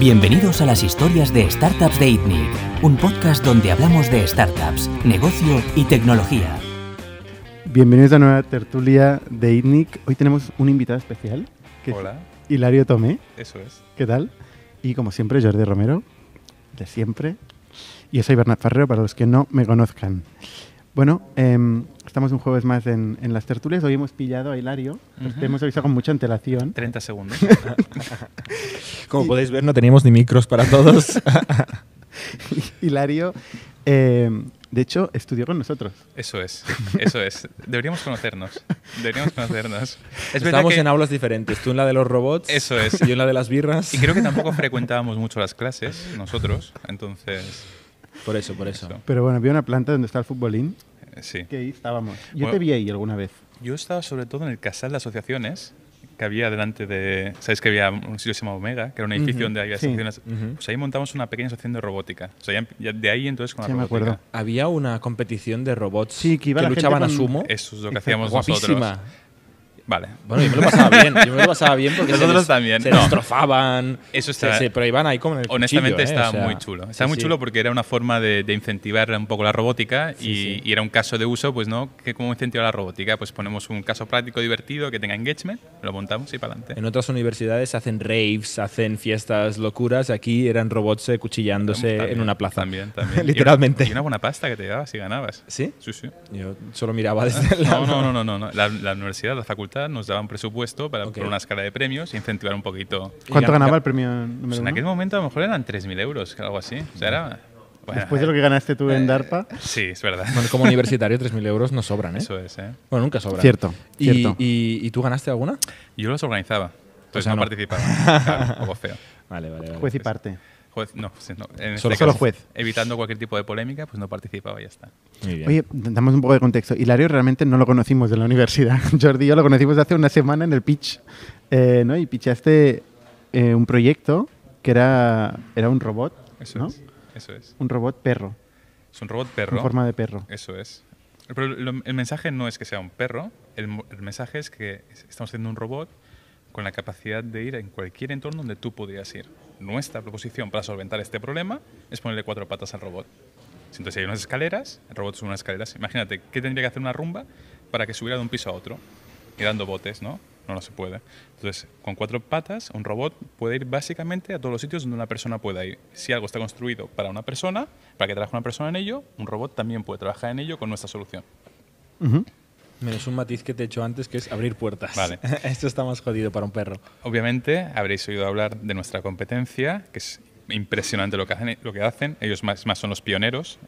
Bienvenidos a las historias de Startups de ITNIC, un podcast donde hablamos de startups, negocio y tecnología. Bienvenidos a una nueva tertulia de ITNIC. Hoy tenemos un invitado especial, que Hola, es Hilario Tomé. eso es. ¿Qué tal? Y como siempre, Jordi Romero, de siempre. Y yo soy Bernard Farrero, para los que no me conozcan. Bueno, em, estamos un jueves más en, en las tertulias. Hoy hemos pillado a Hilario. Te hemos avisado con mucha antelación. 30 segundos. Como podéis ver, no teníamos ni micros para todos. Hilario, em, de hecho, estudió con nosotros. Eso es, eso es. Deberíamos conocernos. Deberíamos conocernos. Es que... en aulas diferentes. Tú en la de los robots. Eso es. Y yo en la de las birras. Y creo que tampoco frecuentábamos mucho las clases nosotros, entonces, Por eso, por eso. Pero bueno, había una planta donde está el futbolín, eh, sí. que ahí estábamos. Yo Bueno. te vi ahí alguna vez. Yo estaba sobre todo en el casal de asociaciones que había delante de... ¿Sabes que había un sitio que se llama Omega? Que era un edificio Ujú, donde había sí. asociaciones... Ujú. Pues ahí montamos una pequeña asociación de robótica. O sea, ya, ya de ahí entonces con Sí, la me robótica. acuerdo. Había una competición de robots Sí, que iba la gente luchaban a con- sumo. Eso es lo que Exacto. hacíamos Guapísima. nosotros. Vale. Bueno, yo me lo pasaba bien. Yo me lo pasaba bien porque se Nosotros des- también, se no. destrozaban. Eso se- está- se- pero iban ahí como en el Honestamente cuchillo, ¿eh? estaba O sea, muy chulo. Estaba sí, muy chulo porque era una forma de, de incentivar un poco la robótica Sí, y, sí. y era un caso de uso, pues no, que cómo incentivar la robótica, pues ponemos un caso práctico divertido que tenga engagement, lo montamos y para adelante. En otras universidades hacen raves, hacen fiestas locuras. Aquí eran robots eh, cuchillándose en una plaza. También, también. Literalmente. Y una, y una buena pasta que te dabas y ganabas. ¿Sí? Sí, sí. Yo solo miraba desde el lado. No, no, no, no, no. no. La, la universidad, la facultad nos daba un presupuesto para Ok. por una escala de premios e incentivar un poquito. ¿Cuánto ganaba ga- el premio número Pues en aquel momento a lo mejor eran 3.000 euros, algo así. O sea, era... bueno, Después de lo que ganaste tú en eh, DARPA. Sí, es verdad. Bueno, como universitario, 3.000 euros no sobran, ¿eh? Eso es, ¿eh? Bueno, nunca sobran. Cierto, ¿Y, cierto. Y, y tú ganaste alguna? Yo los organizaba, entonces sea, no, no. participaba. Claro, un poco feo. Vale, vale, vale. Juez y parte. Juez, no, sí, no. En este Solo- solo caso, juez. Evitando cualquier tipo de polémica, pues no participaba y ya está. Muy bien. Oye, damos un poco de contexto. Hilario realmente no lo conocimos en la universidad. Jordi y yo lo conocimos hace una semana en el pitch. eh, ¿no? Y pitchaste eh, un proyecto que era, era un robot, Eso ¿no? es. Eso es. Un robot perro, Es un robot perro. en forma de perro. Eso es. Pero lo- el mensaje no es que sea un perro, el, el mensaje es que es- estamos haciendo un robot con la capacidad de ir en cualquier entorno donde tú podrías ir. Nuestra proposición para solventar este problema es ponerle cuatro patas al robot. Entonces, hay unas escaleras, el robot sube unas escaleras. Imagínate, ¿qué tendría que hacer una rumba para que subiera de un piso a otro? Y dando botes, ¿no? No, no se puede. Entonces, con cuatro patas, un robot puede ir básicamente a todos los sitios donde una persona pueda ir. Si algo está construido para una persona, para que trabaje una persona en ello, un robot también puede trabajar en ello con nuestra solución. Menos un matiz que te he hecho antes, que es abrir puertas. Vale. Esto está más jodido para un perro. Obviamente habréis oído hablar de nuestra competencia, que es impresionante lo que hacen. Lo que hacen. Ellos más, más son los pioneros.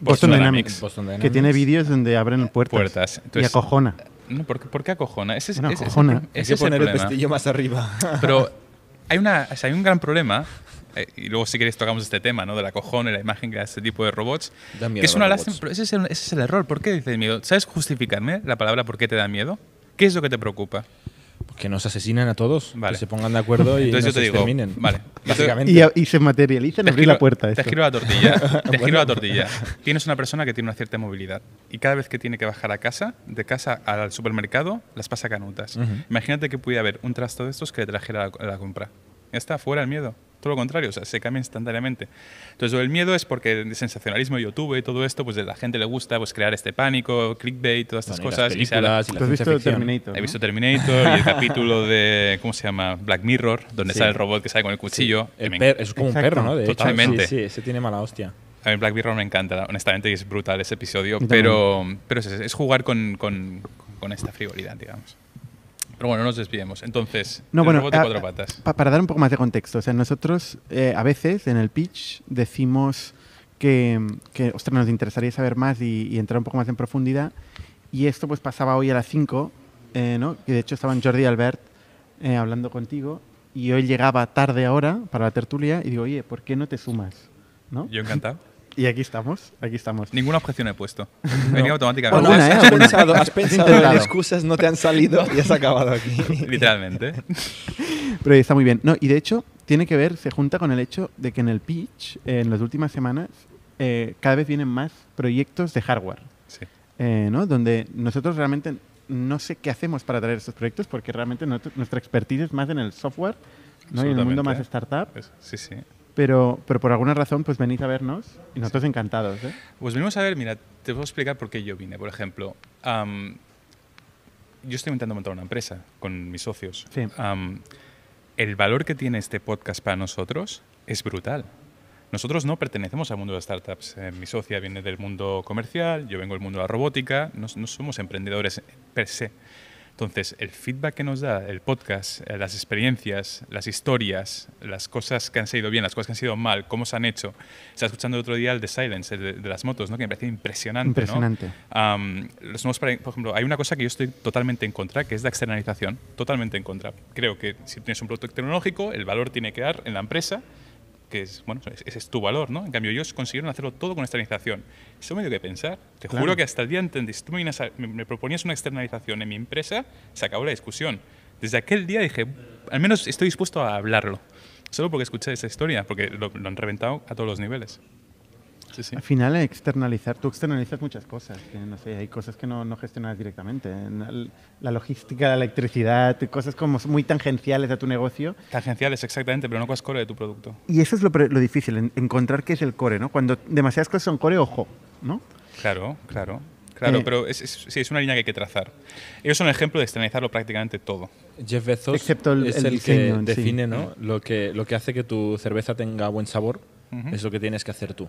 Boston Dynamics, Boston Dynamics. que tiene vídeos donde abren puertas. Puertas. y Entonces- acojona. No, ¿por, qué, por qué acojona? Ese es, Bueno, ese es el acojona. Hay ese que es el poner el, problema. pestillo más arriba. Pero hay, una, o sea, hay un gran problema, eh, y luego si queréis tocamos este tema, ¿no? De la cojón y la imagen que da este tipo de robots. Da miedo que es una lástima, pero ese es, el, ese es el error. ¿Por qué dices miedo? ¿Sabes justificarme la palabra por qué te da miedo? ¿Qué es lo que te preocupa? que nos asesinen a todos. Vale. Que se pongan de acuerdo y Entonces yo nos te digo, exterminen. vale. Básicamente. Y, y se materializan Te abrir giro- la puerta. Te esto. giro la tortilla. Te giro Bueno. la tortilla. Tienes una persona que tiene una cierta movilidad y cada vez que tiene que bajar a casa, de casa al supermercado, las pasa canutas. Ujú. Imagínate que pudiera haber un trasto de estos que le trajera la, la compra. Ya está, fuera el miedo. Todo lo contrario, o sea, se cambia instantáneamente. Entonces, el miedo es porque el sensacionalismo de YouTube y todo esto, pues a la gente le gusta pues, crear este pánico, clickbait, todas estas Bueno, y las cosas. y se habla- películas y ¿Tú la has visto. Terminator? He no? visto Terminator y el capítulo de, ¿cómo se llama? Black Mirror, donde Sí. sale el robot que sale con el cuchillo. que El me per- es como Exacto. un perro, ¿no? De hecho. Totalmente. Sí, sí, ese tiene mala hostia. A mí Black Mirror me encanta, honestamente, y es brutal ese episodio, pero, pero es, es jugar con, con- con esta frivolidad, digamos. Pero bueno, no nos desviemos. Entonces, No, el bueno, robot de a- cuatro patas. pa- para dar un poco más de contexto, o sea, nosotros eh, a veces en el pitch decimos que, que ostras, nos interesaría saber más y, y entrar un poco más en profundidad. Y esto pues pasaba hoy a las 5, eh, ¿no? Que de hecho estaban Jordi y Albert eh, hablando contigo y hoy llegaba tarde ahora para la tertulia y digo, oye, ¿por qué no te sumas? ¿No? Yo encantado. Y aquí estamos, aquí estamos. Ninguna objeción he puesto. Venía automáticamente. Alguna, ¿eh? has pensado, has pensado en excusas, no te han salido y has acabado aquí. Literalmente. Pero está muy bien. No, y de hecho, tiene que ver, se junta con el hecho de que en el pitch, eh, en las últimas semanas, eh, cada vez vienen más proyectos de hardware, Sí. eh, ¿no? Donde nosotros realmente no sé qué hacemos para traer estos proyectos, porque realmente nuestra expertise es más en el software ¿no? Y en el mundo más startup. Sí, sí. Pero, pero por alguna razón, pues venís a vernos y nosotros encantados. ¿eh? Pues venimos a ver, mira, te puedo explicar por qué yo vine. Por ejemplo, am, yo estoy intentando montar una empresa con mis socios. Sí. Am, el valor que tiene este podcast para nosotros es brutal. Nosotros no pertenecemos al mundo de las startups. Eh, mi socia viene del mundo comercial, yo vengo del mundo de la robótica, no, no somos emprendedores per se. Entonces, el feedback que nos da el podcast, eh, las experiencias, las historias, las cosas que han salido bien, las cosas que han sido mal, cómo se han hecho. Estaba escuchando el otro día el de Silence, el de, de las motos, ¿no? que me pareció impresionante. ¿no? Impresionante. Am, los nuevos para- por ejemplo, hay una cosa que yo estoy totalmente en contra, que es la externalización. Totalmente en contra. Creo que si tienes un producto tecnológico, el valor tiene que dar en la empresa, que es, bueno, ese es tu valor, ¿no? En cambio, ellos consiguieron hacerlo todo con externalización. Eso me dio que pensar. Te Claro. juro que hasta el día entendí, si tú me, me- me proponías una externalización en mi empresa, se acabó la discusión. Desde aquel día dije, al menos estoy dispuesto a hablarlo. Solo porque escuché esa historia, porque lo, lo han reventado a todos los niveles. Sí, sí. Al final, externalizar, tú externalizas muchas cosas. Que, no sé, hay cosas que no, no gestionas directamente. La logística, la electricidad, cosas como muy tangenciales a tu negocio. Tangenciales, exactamente, pero no cosas core de tu producto. Y eso es lo, lo difícil, en- encontrar qué es el core, ¿no? Cuando demasiadas cosas son core, ojo, ¿no? Claro, claro. Claro, Eh, pero es, es- sí, es una línea que hay que trazar. Ellos son el ejemplo de externalizarlo prácticamente todo. Jeff Bezos Excepto el- es el el, diseño en que sí. define ¿no? lo, que, lo que hace que tu cerveza tenga buen sabor. Es lo que tienes que hacer tú.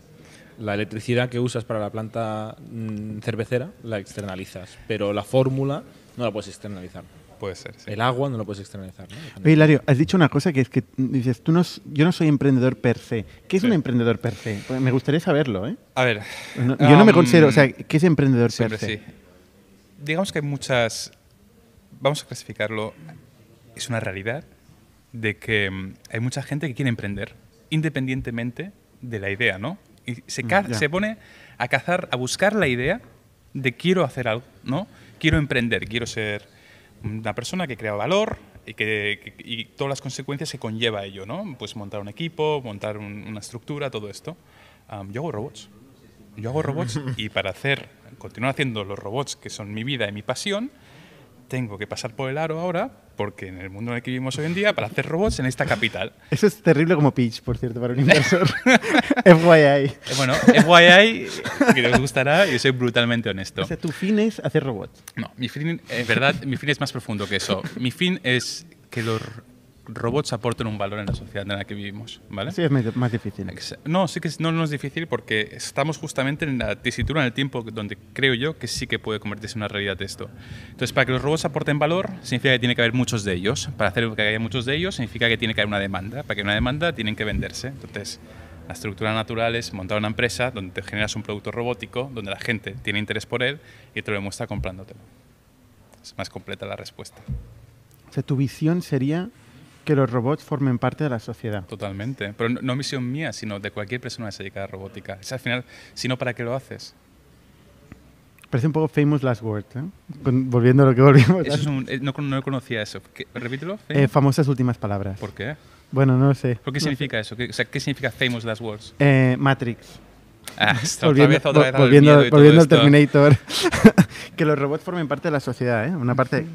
La electricidad que usas para la planta mm, cervecera la externalizas, pero la fórmula no la puedes externalizar. Puede ser, sí. El agua no lo puedes externalizar. ¿no? Oye, Hilario, has dicho una cosa que es que dices, tú no, yo no soy emprendedor per se. ¿Qué es Sí. un emprendedor per se? Pues me gustaría saberlo, ¿eh? A ver. No- yo no me considero, o sea, ¿qué es emprendedor siempre per se? sí. Digamos que hay muchas. Vamos a clasificarlo. Es una realidad de que mm, hay mucha gente que quiere emprender, independientemente de la idea, ¿no? Y se, Mm, ya. se pone a cazar, a buscar la idea de quiero hacer algo, ¿no? Quiero emprender, quiero ser una persona que crea valor y, que, y todas las consecuencias que conlleva ello, ¿no? Pues montar un equipo, montar un- una estructura, todo esto. Am, yo hago robots. Yo hago robots y para hacer, continuar haciendo los robots que son mi vida y mi pasión, tengo que pasar por el aro ahora, porque en el mundo en el que vivimos hoy en día, para hacer robots en esta capital. Eso es terrible como pitch, por cierto, para un inversor. FYI. Eh, Bueno, FYI, que les gustará, y soy brutalmente honesto. O sea, tu fin es hacer robots. No, mi fin, en verdad, mi fin es más profundo que eso. Mi fin es que los robots aporten un valor en la sociedad en la que vivimos, ¿vale? Sí, es más, difícil. No, sí que no, no es difícil porque estamos justamente en la tesitura, en el tiempo donde creo yo que sí que puede convertirse en una realidad esto. Entonces, para que los robots aporten valor, significa que tiene que haber muchos de ellos. Para hacer que haya muchos de ellos, significa que tiene que haber una demanda. Para que haya una demanda, tienen que venderse. Entonces, la estructura natural es montar una empresa donde te generas un producto robótico, donde la gente tiene interés por él y te lo demuestra comprándotelo. Es más completa la respuesta. O sea, tu visión sería que los robots formen parte de la sociedad. Totalmente. Pero no, no misión mía, sino de cualquier persona que se dedica a la robótica. Es al final, si no, ¿para qué lo haces? Parece un poco famous last words, ¿eh? Con- volviendo a lo que volvimos. Eso es un- eh, no, con- no conocía eso. ¿Qué- repítelo. Eh, famosas últimas palabras. ¿Por qué? Bueno, no lo sé. ¿Por qué significa eso? ¿Qué, o sea, ¿qué significa famous last words? Eh, Matrix. Ah, está otra volviendo vez, otra vez al volviendo, volviendo al. Terminator. que los robots formen parte de la sociedad, ¿eh? Una parte...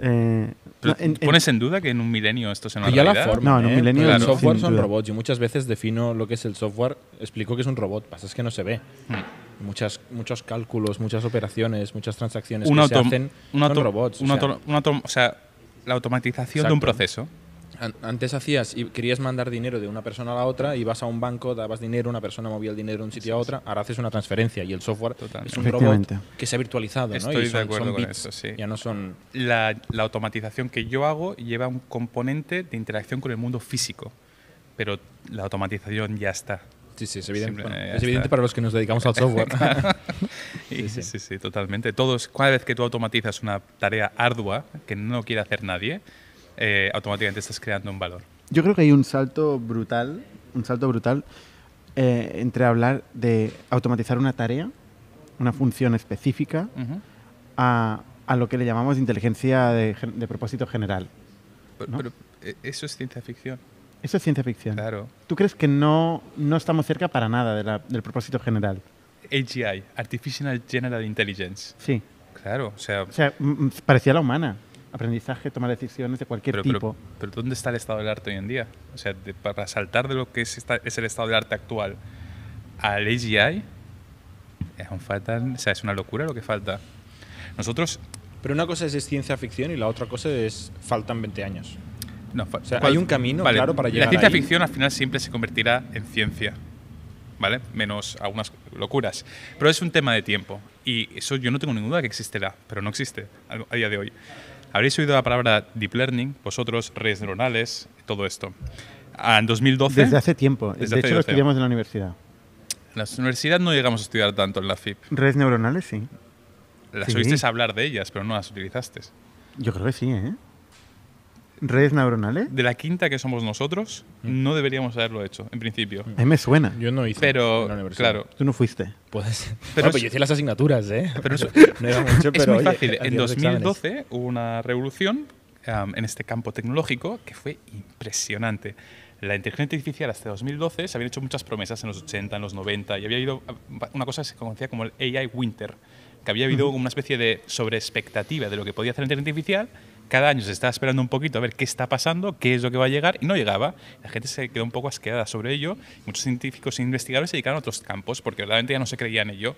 eh, Pero, no, en- en- ¿Pones en duda que en un milenio esto Que ya la realidad? forma. No, en un milenio El no, software son duda. robots. Yo muchas veces defino lo que es el software, explico que es un robot. Pasa es que no se ve. Hmm. Muchas, muchos cálculos, muchas operaciones, muchas transacciones Un que se hacen un son robots. o sea, auto- un auto- o sea, la automatización de un Exacto. proceso. An- antes hacías y querías mandar dinero de una persona a la otra, ibas a un banco, dabas dinero, una persona movía el dinero de un sitio a otra, ahora haces una transferencia y el software Totalmente. es un robot que se ha virtualizado, ¿no? Estoy Y de son, acuerdo son con eso, sí. Ya no son La, la automatización que yo hago lleva un componente de interacción con el mundo físico. Pero la automatización ya está. Sí, sí, es evidente, bueno, ya es evidente para los que nos dedicamos al software. Y- Sí, sí, sí. sí. totalmente. Todos, cada vez que tú automatizas una tarea ardua que no quiere hacer nadie, eh, automáticamente estás creando un valor. Yo creo que hay un salto brutal, un salto brutal eh, entre hablar de automatizar una tarea, una función específica, Ujú. a, a lo que le llamamos inteligencia de, de propósito general. Pero, ¿No? pero, eh, eso es ciencia ficción. Eso es ciencia ficción. Claro. ¿Tú crees que no, no estamos cerca para nada de la- del propósito general? AGI, Artificial General Intelligence. Sí. Claro, o sea, O sea, parecía la humana. Aprendizaje, tomar decisiones de cualquier Pero, tipo. pero, pero ¿dónde está el estado del arte hoy en día? O sea, de- para saltar de lo que es, esta- es el estado del arte actual al AGI, es, un faltan, o sea, es una locura lo que falta. Nosotros, Pero una cosa es, es ciencia ficción y la otra cosa es faltan 20 años. no, O sea, ¿cuál- hay un camino claro para llegar La ciencia ahí. ficción al final siempre se convertirá en ciencia, ¿vale? Menos algunas locuras. Pero es un tema de tiempo. Y eso yo no tengo ninguna duda que existirá, pero no existe a día de hoy. Habréis oído la palabra deep learning, vosotros, redes neuronales, todo esto. Ah, En 2012, Desde hace tiempo. Desde de hace hecho, lo 12. estudiamos en la universidad. en la universidad no llegamos a estudiar tanto en la FIP. Redes neuronales, sí. Las Sí. oísteis hablar de ellas, pero no las utilizaste. Yo creo que sí, ¿eh? Redes neuronales. De la quinta que somos nosotros, no deberíamos haberlo hecho, en principio. A mí me suena. Yo no hice. Pero, en la universidad. claro, Tú no fuiste. Puede ser. Pero Pero, es- yo hice las asignaturas, ¿eh? Pero eso- no era mucho, es pero muy oye, fácil. En los exámenes. 2012 hubo una revolución am, en este campo tecnológico que fue impresionante. La inteligencia artificial hasta 2012 se habían hecho muchas promesas en los 80, en los 90 y había habido ah, una cosa que se conocía como el AI Winter, que había habido una especie de sobreexpectativa de lo que podía hacer la inteligencia artificial. Cada año se estaba esperando un poquito a ver qué está pasando, qué es lo que va a llegar y no llegaba. La gente se quedó un poco asqueada sobre ello. Muchos científicos e investigadores se dedicaron a otros campos porque verdaderamente ya no se creía en ello.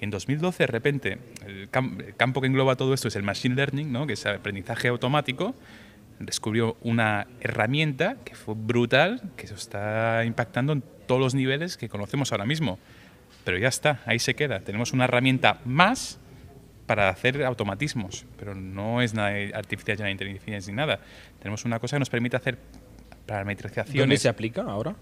En 2012, de repente, el, el campo que engloba todo esto es el machine learning, ¿no? que es el aprendizaje automático. Descubrió una herramienta que fue brutal, que se está impactando en todos los niveles que conocemos ahora mismo. Pero ya está, ahí se queda. Tenemos una herramienta más para hacer automatismos, pero no es nada de artificial general intelligence ni nada. Tenemos una cosa que nos permite hacer ¿Dónde parametrizaciones se aplica ahora?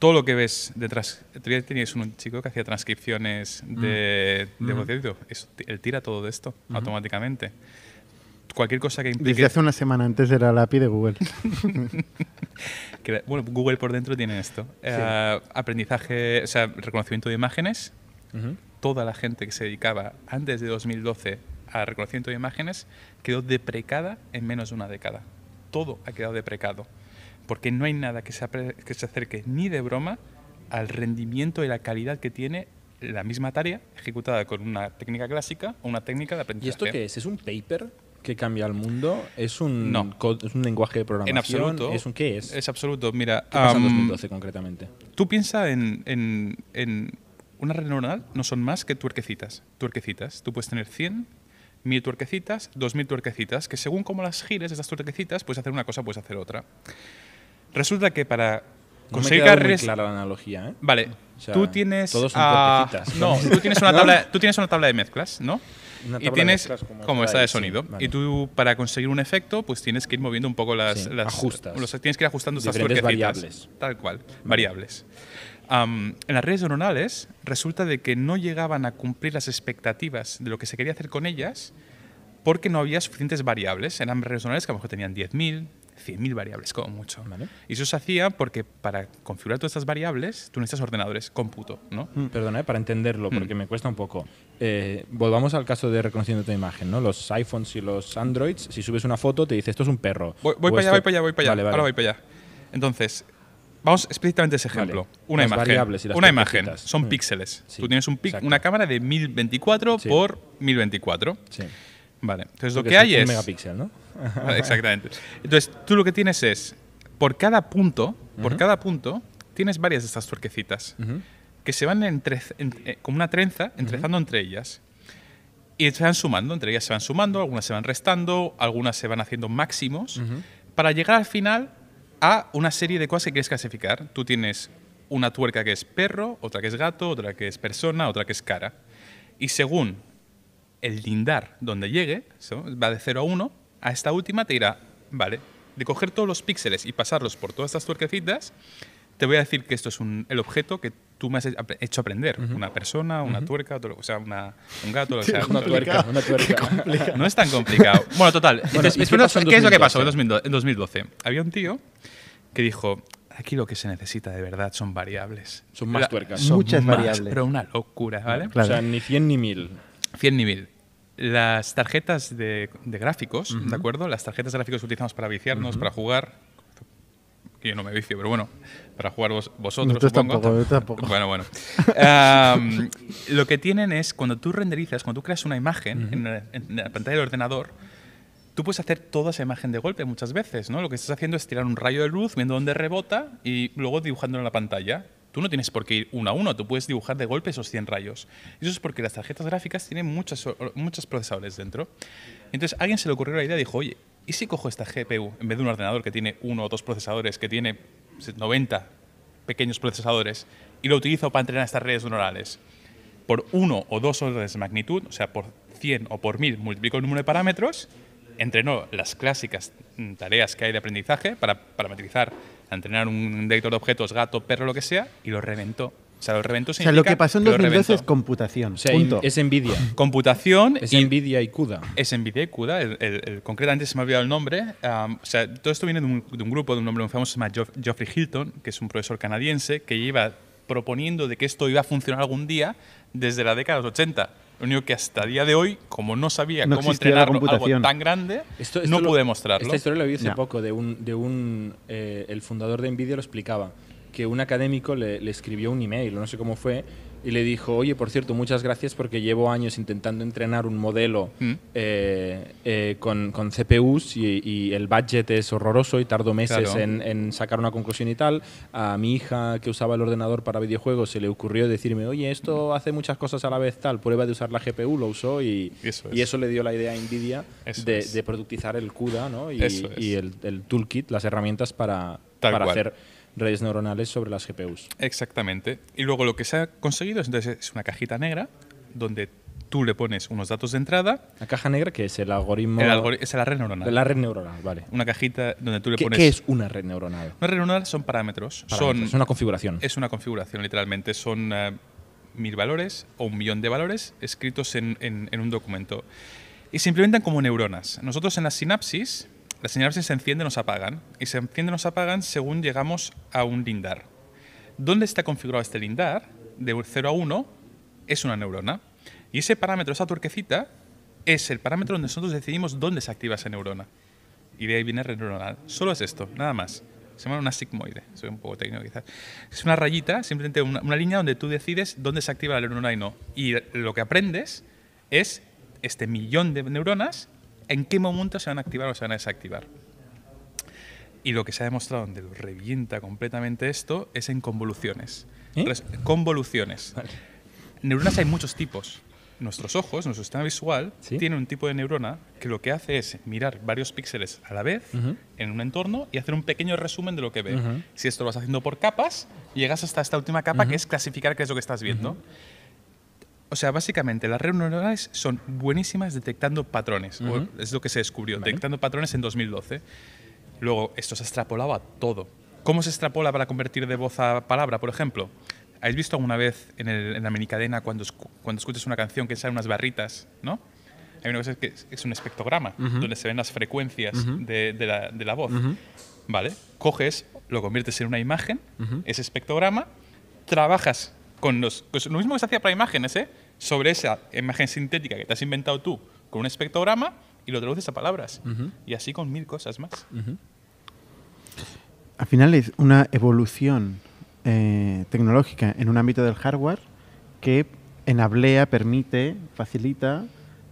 todo lo que ves detrás. Teníais un chico que hacía transcripciones de, de voz de. Eso, t- él tira todo de esto automáticamente. Cualquier cosa que implique. Desde hace una semana antes era la API de Google. que- bueno, Google por dentro tiene esto. Eh, aprendizaje, o sea, reconocimiento de imágenes. Toda la gente que se dedicaba antes de 2012 a reconocimiento de imágenes quedó deprecada en menos de una década. Todo ha quedado deprecado. Porque no hay nada que se, apre- que se acerque ni de broma al rendimiento y la calidad que tiene la misma tarea ejecutada con una técnica clásica o una técnica de ¿Y aprendizaje. esto qué es? ¿Es un paper que cambia el mundo? ¿Es un, No. ¿es un lenguaje de programación? En absoluto. ¿Es un qué es? Es absoluto. Mira, ¿Qué pasa en am, 2012 concretamente? Tú piensas en, en, en una red neuronal, no son más que tuerquecitas. Tuerquecitas. Tú puedes tener 100, 1000 tuerquecitas, 2000 tuerquecitas, que según cómo las gires, esas tuerquecitas, puedes hacer una cosa, puedes hacer otra. Resulta que para No me conseguir muy carreras. clara la analogía, ¿eh? Vale, O sea, tú tienes. todos son ah, tuerquecitas. no, tú tienes, una ¿No? tabla, tú tienes una tabla de mezclas, ¿no? Una y tienes como como está esta de sí, sonido. vale. Y tú, para conseguir un efecto, pues tienes que ir moviendo un poco las. Sí, las- ajustas. los- tienes que ir ajustando estas tuerquecitas. variables. Tal cual, variables. Am, en las redes neuronales resulta de que no llegaban a cumplir las expectativas de lo que se quería hacer con ellas porque no había suficientes variables. Eran redes neuronales que a lo mejor tenían 10.000, 100.000 variables, como mucho. Vale. Y eso se hacía porque para configurar todas estas variables tú necesitas ordenadores, cómputo, ¿no? Perdona, ¿eh? para entenderlo, Mm. porque me cuesta un poco. Eh, volvamos al caso de reconocimiento de imagen, ¿no? Los iPhones y los Androids, si subes una foto, te dice esto es un perro. Voy, voy para allá, voy para allá, voy para allá. Vale, vale. Ahora voy para allá. Entonces, vamos explícitamente a ese ejemplo. Vale. Una Las imagen. variables y las una imagen. Son Mm. píxeles. Sí, Tú tienes un pic- una cámara de 1024 Sí. por 1024. Sí. Vale. Entonces, lo que hay un es. megapíxel, ¿no? Exactamente. Entonces, tú lo que tienes es. Por cada punto, por cada punto, tienes varias de estas tuerquecitas que se van entre, en- eh, como una trenza, entrezando entre ellas. Y se van sumando, entre ellas se van sumando, algunas se van restando, algunas se van haciendo máximos, para llegar al final a una serie de cosas que quieres clasificar. Tú tienes una tuerca que es perro, otra que es gato, otra que es persona, otra que es cara. Y según el lindar donde llegue, va de 0 a 1, a esta última te dirá, vale, de coger todos los píxeles y pasarlos por todas estas tuerquecitas, te voy a decir que esto es un- el objeto que tú me has he- hecho aprender. Una persona, una tuerca, todo lo- o sea, una- un gato, lo que sea. Una tuerca, una tuerca. No es tan complicado. Bueno, total. Entonces, ¿y qué pasó en ¿qué es lo que 2012? pasó en 2012? en 2012? Había un tío que dijo, aquí lo que se necesita de verdad son variables. Son más tuercas. son Muchas más, variables. Pero una locura, ¿vale? Claro. O sea, ni 100 ni 1000. 100 ni 1000. Las tarjetas de, de gráficos, ¿de acuerdo? Las tarjetas de gráficos que utilizamos para viciarnos, para jugar. Que yo no me vicio, pero bueno, para jugar vos- vosotros, supongo. tampoco, nosotros tampoco. Bueno, bueno. Lo que tienen es, cuando tú renderizas, cuando tú creas una imagen en, la, en la pantalla del ordenador, tú puedes hacer toda esa imagen de golpe muchas veces, ¿no? Lo que estás haciendo es tirar un rayo de luz, viendo dónde rebota y luego dibujándolo en la pantalla. Tú no tienes por qué ir uno a uno, tú puedes dibujar de golpe esos 100 rayos. Eso es porque las tarjetas gráficas tienen muchos, muchos procesadores dentro. Entonces, a alguien se le ocurrió la idea y dijo, oye, ¿y si cojo esta GPU en vez de un ordenador que tiene uno o dos procesadores, que tiene 90 pequeños procesadores, y lo utilizo para entrenar estas redes neuronales? Por uno o dos órdenes de magnitud, o sea, por 100 o por 1000, multiplico el número de parámetros entrenó las clásicas mm, tareas que hay de aprendizaje para parametrizar, entrenar un detector de objetos, gato, perro, lo que sea, y lo reventó. O sea, lo reventó O sea, lo que pasó en lo 2012 es computación. O sea, punto. es Nvidia. computación Es y Nvidia y CUDA. es NVIDIA y CUDA. El, el- el- concretamente se me ha olvidado el nombre. am, o sea, todo esto viene de un, de un grupo, de un hombre muy famoso, se llama Geoff- Geoffrey Hilton, que es un profesor canadiense, que lleva proponiendo de que esto iba a funcionar algún día desde la década de los 80. Lo único que hasta el día de hoy, como no sabía No cómo entrenar algo tan grande, Esto- no esto lo- pude mostrarlo. Esta historia la vi hace Ya. poco de un, de un eh, el fundador de Nvidia lo explicaba que un académico le, le escribió un email, no sé cómo fue, y le dijo, oye, por cierto, muchas gracias porque llevo años intentando entrenar un modelo Mm. eh, eh, con, con CPUs y, y el budget es horroroso y tardo meses Claro. en, en sacar una conclusión y tal. A mi hija que usaba el ordenador para videojuegos se le ocurrió decirme, oye, esto hace muchas cosas a la vez tal, prueba de usar la GPU, lo usó y, Eso y eso le dio la idea a Nvidia de, productizar el CUDA ¿no? y, el, el toolkit, las herramientas para, para hacer redes neuronales sobre las GPUs. Exactamente. Y luego lo que se ha conseguido es, entonces, es una cajita negra donde tú le pones unos datos de entrada. La caja negra, que es el algoritmo El algori- es la red neuronal. la red neuronal, vale. Una cajita donde tú le ¿Qué, pones. qué es una red neuronal? Una red neuronal son parámetros. Parámetros, Son, es una configuración. es una configuración, literalmente. Son eh, mil valores o un millón de valores escritos en, en- en un documento. Y se implementan como neuronas. Nosotros en la sinapsis, las sinapsis se encienden o se apagan. Y se encienden o se apagan según llegamos a un lindar. ¿Dónde está configurado este lindar? De 0 a 1 es una neurona. Y ese parámetro, esa turquecita, es el parámetro donde nosotros decidimos dónde se activa esa neurona. Y de ahí viene red neuronal. Solo es esto, nada más. Se llama una sigmoide. Soy un poco técnico quizás. Es una rayita, simplemente una, una línea donde tú decides dónde se activa la neurona y no. Y lo que aprendes es este millón de neuronas, en qué momento se van a activar o se van a desactivar. Y lo que se ha demostrado donde lo revienta completamente esto es en convoluciones. ¿Eh? Convoluciones. Neuronas hay muchos tipos. Nuestros ojos, nuestro sistema visual, Sí. tiene un tipo de neurona que lo que hace es mirar varios píxeles a la vez en un entorno y hacer un pequeño resumen de lo que ve. Si esto lo vas haciendo por capas, llegas hasta esta última capa que es clasificar qué es lo que estás viendo. O sea, básicamente las redes neuronales son buenísimas detectando patrones. o Ujú. es lo que se descubrió, Vale. detectando patrones en 2012. Luego, esto se ha extrapolado a todo. ¿Cómo se extrapola para convertir de voz a palabra, por ejemplo? ¿Habéis visto alguna vez en, el- en la minicadena cuando, escu- cuando escuchas una canción que salen unas barritas, no? Hay una cosa que es, es un espectrograma, donde se ven las frecuencias de, de la, de la voz. ¿Vale? Coges, lo conviertes en una imagen, ese espectrograma, trabajas con los... pues lo mismo que se hacía para imágenes, ¿eh? Sobre esa imagen sintética que te has inventado tú con un espectrograma y lo traduces a palabras. Y así con mil cosas más. Al final es una evolución eh, tecnológica en un ámbito del hardware que enablea, permite, facilita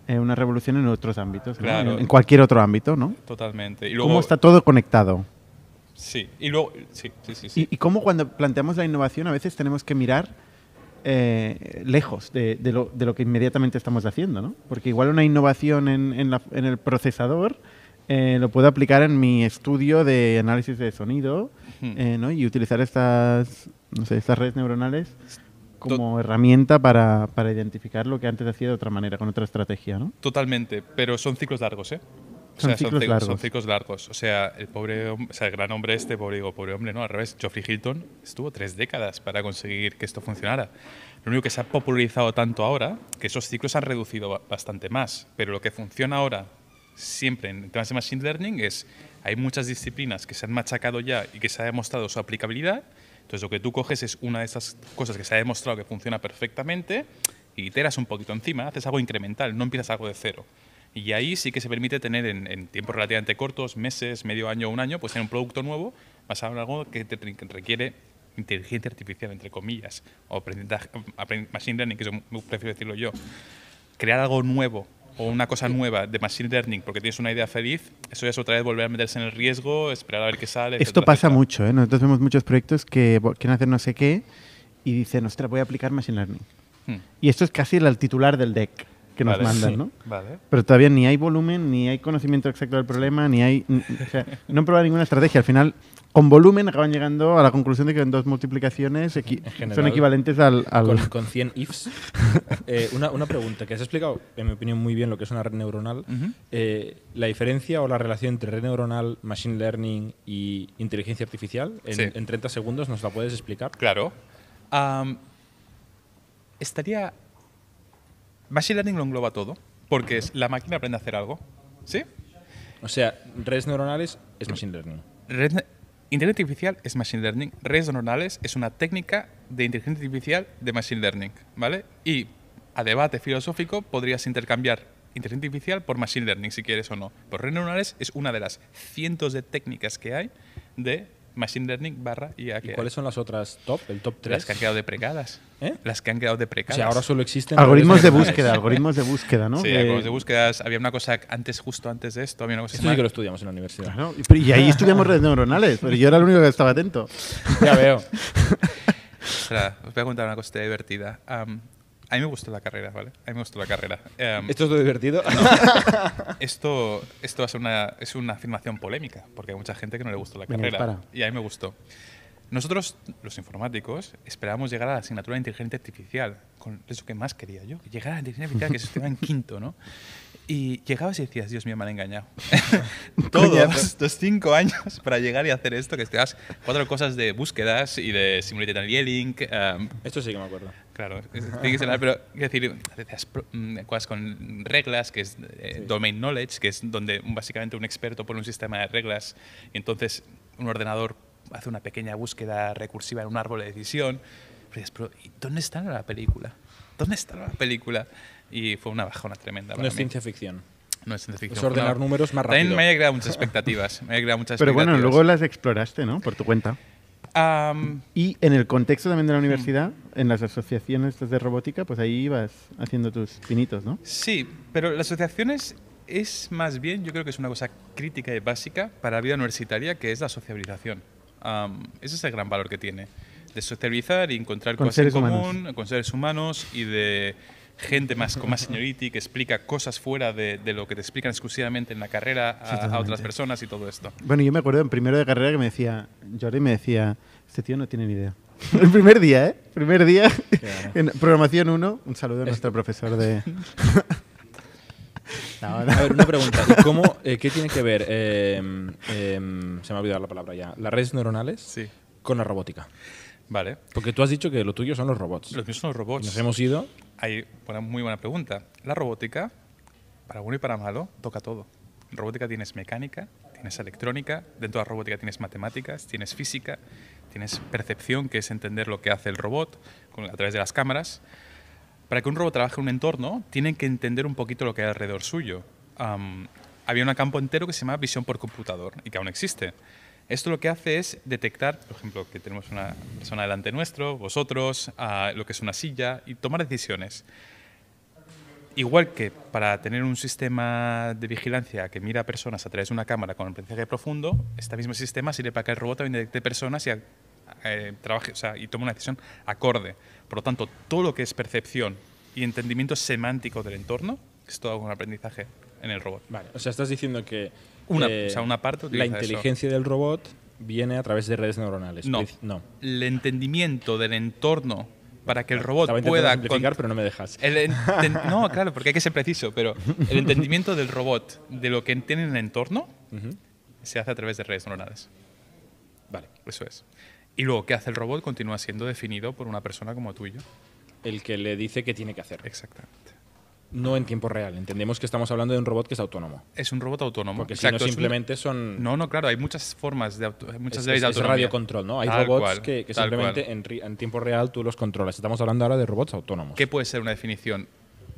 eh, una revolución en otros ámbitos, ¿no? Claro. en, en cualquier otro ámbito, ¿no? Totalmente. Y luego, Cómo está todo conectado. Sí, y luego... Sí, sí, sí. sí. Y, y cómo cuando planteamos la innovación a veces tenemos que mirar eh, lejos de, de lo, de lo que inmediatamente estamos haciendo, ¿no? Porque igual una innovación en, en la- en el procesador eh, lo puedo aplicar en mi estudio de análisis de sonido eh, ¿no? y utilizar estas, no sé, estas redes neuronales como herramienta para, para identificar lo que antes hacía de otra manera, con otra estrategia, ¿no? Totalmente, pero son ciclos largos, ¿eh? O Son ciclos ci- largos. Son ciclos largos. O sea, el pobre, o sea, el gran hombre este, pobre, digo, pobre hombre, no, al revés. Geoffrey Hilton estuvo tres décadas para conseguir que esto funcionara. Lo único que se ha popularizado tanto ahora, que esos ciclos han reducido ba- bastante más. Pero lo que funciona ahora, siempre en temas de Machine Learning, es hay muchas disciplinas que se han machacado ya y que se ha demostrado su aplicabilidad. Entonces, lo que tú coges es una de esas cosas que se ha demostrado que funciona perfectamente y iteras un poquito encima, haces algo incremental, no empiezas algo de cero. Y ahí sí que se permite tener en, en tiempos relativamente cortos, meses, medio año, un año, pues tener un producto nuevo basado en algo que, te- que requiere inteligencia artificial, entre comillas, o aprendizaje, machine learning, que eso prefiero decirlo yo. Crear algo nuevo o una cosa nueva de Machine Learning porque tienes una idea feliz, eso ya es otra vez volver a meterse en el riesgo, esperar a ver qué sale. Esto etcétera, pasa etcétera. mucho, ¿eh? Nosotros vemos muchos proyectos que quieren hacer no sé qué y dicen, ostras, voy a aplicar Machine Learning. Hmm. Y esto es casi el titular del deck que nos Vale. mandan, Sí. ¿no? Vale. Pero todavía ni hay volumen, ni hay conocimiento exacto del problema, ni hay... O sea, no han probado ninguna estrategia. Al final, con volumen acaban llegando a la conclusión de que en dos multiplicaciones equi- general, son equivalentes al... al- Con, con 100 ifs. Eh, una, una pregunta, que has explicado, en mi opinión, muy bien lo que es una red neuronal. Eh, ¿La diferencia o la relación entre red neuronal, machine learning y inteligencia artificial? En, Sí. en 30 segundos, ¿nos la puedes explicar? Claro. Estaría. Machine Learning lo engloba todo, porque es la máquina aprende a hacer algo. ¿Sí? O sea, redes neuronales es machine learning. Red, inteligencia artificial es Machine Learning. Redes neuronales es una técnica de inteligencia artificial de Machine Learning. ¿Vale? Y a debate filosófico podrías intercambiar inteligencia artificial por Machine Learning, si quieres o no. Pero redes neuronales es una de las cientos de técnicas que hay de Machine Learning barra IA. ¿Y cuáles son las otras top? ¿El top 3? Las que han quedado deprecadas. ¿Eh? Las que han quedado O deprecadas. sea, ahora solo existen... algoritmos de búsqueda, algoritmos de búsqueda, ¿no? Sí, Que- algoritmos de búsquedas. Había una cosa antes, justo antes de esto, había una cosa Esto sí que lo estudiamos en la universidad. Claro, y- y ahí estudiamos redes neuronales, pero yo era el único que estaba atento. Ya veo. Ostras, os voy a contar una cosa divertida. A mí me gustó la carrera, ¿vale? A mí me gustó la carrera. Am, ¿Esto es lo divertido? esto, esto va a ser una, es una afirmación polémica, porque hay mucha gente que no le gustó la Venga, carrera. Y a mí me gustó. Nosotros, los informáticos, esperábamos llegar a la asignatura de inteligencia artificial, con eso que más quería yo, llegar a la inteligencia artificial que se estudiaba en quinto, ¿no? Y llegabas y decías, Dios mío, me han engañado. Todos estos cinco años para llegar y hacer esto, que estudias cuatro cosas de búsquedas y de simulated annealing, um, Esto sí que me acuerdo. Claro, pero quiero decir, decías, pro- mm, cosas con reglas, que es eh, domain knowledge, que es donde básicamente un experto pone un sistema de reglas y entonces un ordenador hace una pequeña búsqueda recursiva en un árbol de decisión. Pero dices, pero ¿y ¿dónde está la película? ¿Dónde está la película? Y fue una bajona tremenda. No es mí. ciencia ficción. No es ciencia ficción. Es ordenar una- números más También rápido. me había creado muchas expectativas. Me había creado muchas Pero bueno, luego las exploraste, ¿no? Por tu cuenta. Am, Y en el contexto también de la universidad, en las asociaciones estas de robótica, pues ahí ibas haciendo tus pinitos, ¿no? Sí, pero las asociaciones es más bien, yo creo que es una cosa crítica y básica para la vida universitaria, que es la sociabilización. Am, ese es el gran valor que tiene, de sociabilizar y encontrar Con cosas seres en humanos. común, con seres humanos y de gente más con más seniority que explica cosas fuera de, de lo que te explican exclusivamente en la carrera a- otras personas y todo esto. Bueno, yo me acuerdo en primero de carrera que me decía, Jordi me decía, este tío no tiene ni idea. El primer día, ¿eh? Primer día, en programación 1, un saludo a nuestro profesor de... No, no. A ver, una pregunta. ¿Y ¿Cómo, eh, ¿Qué tiene que ver, eh, em, se me ha olvidado la palabra ya, las redes neuronales Sí. con la robótica? Vale. Porque tú has dicho que lo tuyo son los robots. Los míos son los robots. Nos hemos ido. Hay una muy buena pregunta. La robótica, para bueno y para malo, toca todo. En robótica tienes mecánica, tienes electrónica, dentro de la robótica tienes matemáticas, tienes física, tienes percepción, que es entender lo que hace el robot a través de las cámaras. Para que un robot trabaje en un entorno, tienen que entender un poquito lo que hay alrededor suyo. Am, había un campo entero que se llama visión por computador y que aún existe. Esto lo que hace es detectar, por ejemplo, que tenemos una persona delante nuestro, vosotros, ah, lo que es una silla, y tomar decisiones. Igual que para tener un sistema de vigilancia que mira a personas a través de una cámara con aprendizaje profundo, este mismo sistema sirve para que el robot también detecte personas y, eh, trabaje, o sea, y tome una decisión acorde. Por lo tanto, todo lo que es percepción y entendimiento semántico del entorno es todo un aprendizaje en el robot. Vale. O sea, estás diciendo que eh, Una- o sea, una parte la utiliza eso. inteligencia del robot viene a través de redes neuronales. No. No. El entendimiento del entorno para que el robot Estaba pueda... simplificar, pero no me dejas. El no, claro, porque hay que ser preciso, pero el entendimiento del robot de lo que entiende en el entorno Ujú. se hace a través de redes neuronales. Vale. Eso es. Y luego, ¿qué hace el robot? Continúa siendo definido por una persona como tú y yo. El que le dice qué tiene que hacer. Exactamente. No en tiempo real. Entendemos que estamos hablando de un robot que es autónomo. Es un robot autónomo. Porque Exacto, si no un- simplemente son... No, no, claro, hay muchas formas de auto- muchas es, leyes de es- es autonomía. radiocontrol, ¿no? Hay Tal robots cual, que, simplemente en, en tiempo real tú los controlas. Estamos hablando ahora de robots autónomos. ¿Qué puede ser una definición?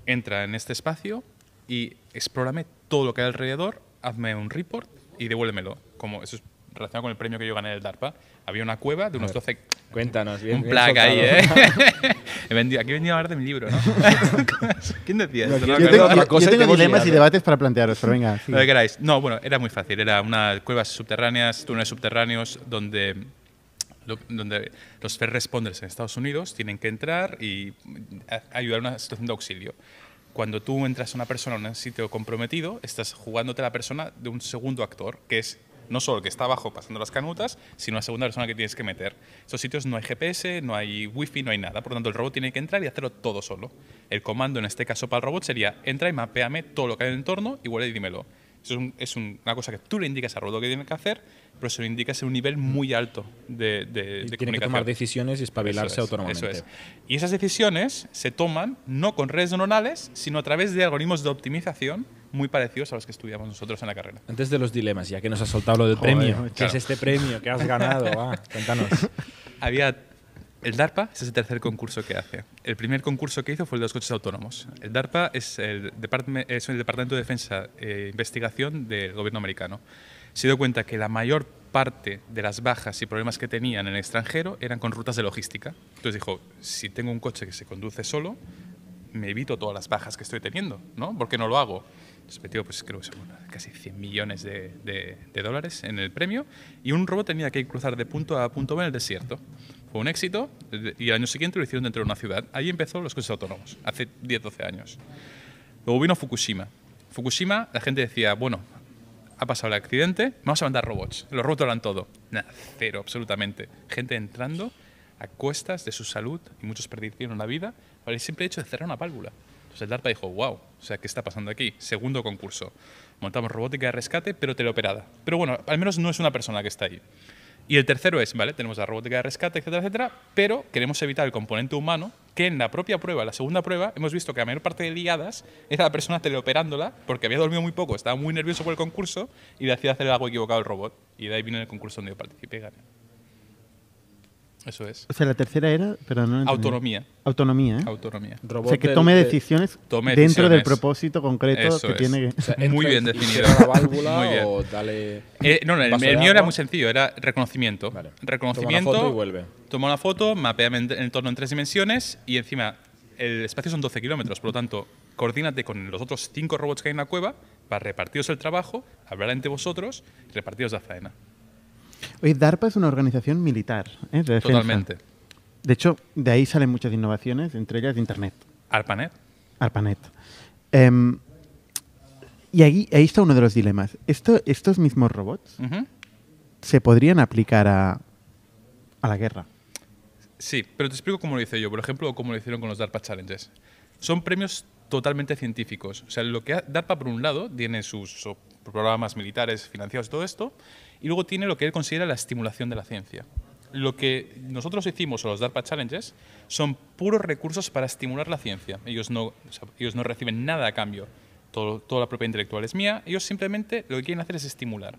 Entra en este espacio y explórame todo lo que hay alrededor, hazme un report y devuélvemelo. Como eso es relacionado con el premio que yo gané del DARPA. Había una cueva de unos ver, 12 Cuéntanos. Bien, un bien plug ahí, ¿eh? He vendido- aquí he venido a hablar de mi libro, ¿no? ¿Quién decía? No Yo tengo, yo- yo dilemas y debates para plantearos, pero venga. Lo que queráis. No, bueno, era muy fácil. Era unas cuevas subterráneas, túneles subterráneos, donde, lo- donde los first responders en Estados Unidos tienen que entrar y a- ayudar a una situación de auxilio. Cuando tú entras a una persona en un sitio comprometido, estás jugándote a la persona de un segundo actor, que es no solo el que está abajo pasando las canutas, sino la segunda persona que tienes que meter. Estos sitios no hay GPS, no hay wifi, no hay nada. Por lo tanto, el robot tiene que entrar y hacerlo todo solo. El comando, en este caso para el robot, sería entra y mapéame todo lo que hay en el entorno y vuelve y dímelo. Eso es, un- es un- una cosa que tú le indicas al robot que tiene que hacer, pero se lo indicas en un nivel muy alto de, de, de tiene que tomar decisiones y espabilarse Eso es, autónomamente. eso es. Y esas decisiones se toman no con redes neuronales, sino a través de algoritmos de optimización muy parecidos a los que estudiamos nosotros en la carrera. Antes de los dilemas, ya que nos has soltado lo del Joder, premio, claro. ¿qué es este premio que has ganado? Va, cuéntanos. Había el DARPA, es el tercer concurso que hace. El primer concurso que hizo fue el de los coches autónomos. El DARPA es el, departme- es el Departamento de Defensa e Investigación del gobierno americano. Se dio cuenta que la mayor parte de las bajas y problemas que tenían en el extranjero eran con rutas de logística. Entonces dijo, si tengo un coche que se conduce solo, me evito todas las bajas que estoy teniendo, ¿no? ¿Por qué no lo hago? Entonces metió, pues creo que son casi 100 millones de, de- dólares en el premio y un robot tenía que cruzar de punto A punto B en el desierto. Fue un éxito y al año siguiente lo hicieron dentro de una ciudad. Ahí empezó los coches autónomos, hace 10-12 años. Luego vino Fukushima. Fukushima, la gente decía, bueno, ha pasado el accidente, vamos a mandar robots. Los robots harán todo. Nada, cero, absolutamente. Gente entrando a cuestas de su salud y muchos perdieron la vida por el simple hecho de cerrar una válvula. Entonces el DARPA dijo, wow, o sea, ¿qué está pasando aquí? Segundo concurso. Montamos robótica de rescate, pero teleoperada. Pero bueno, al menos no es una persona que está ahí. Y el tercero es, ¿vale? Tenemos la robótica de rescate, etcétera, etcétera, pero queremos evitar el componente humano, que en la propia prueba, la segunda prueba, hemos visto que la mayor parte de liadas era la persona teleoperándola, porque había dormido muy poco, estaba muy nervioso por el concurso y le hacía hacer algo equivocado el robot. Y de ahí vino el concurso donde yo participé y gané. Eso es. O sea, la tercera era, pero no. Autonomía. Autonomía, ¿eh? Autonomía. o sea, que tome de- decisiones Tome dentro del propósito concreto Eso que es. tiene que... o sea, Muy bien definido. la válvula Muy bien. o dale... Eh, no, no, el, mío era muy sencillo, era reconocimiento. Vale. Reconocimiento. Toma una foto y vuelve. Toma una foto, mapea en el entorno en tres dimensiones y encima el espacio son 12 kilómetros, por lo tanto, coordínate con los otros cinco robots que hay en la cueva para repartiros el trabajo, hablar entre vosotros y repartiros la faena. Oye, DARPA es una organización militar, ¿eh? de defensa. Totalmente. De hecho, de ahí salen muchas innovaciones, entre ellas Internet, ARPANET. ARPANET. Em, y ahí, ahí está uno de los dilemas. Esto, estos mismos robots se podrían aplicar a, a la guerra. Sí, pero te explico cómo lo hice yo, por ejemplo, o cómo lo hicieron con los DARPA Challenges. Son premios totalmente científicos. O sea, lo que DARPA, por un lado, tiene sus programas militares financiados y todo esto, y luego tiene lo que él considera la estimulación de la ciencia. Lo que nosotros hicimos, o los DARPA Challenges, son puros recursos para estimular la ciencia. Ellos no, o sea, ellos no reciben nada a cambio. Todo, toda la propiedad intelectual es mía. Ellos simplemente lo que quieren hacer es estimular.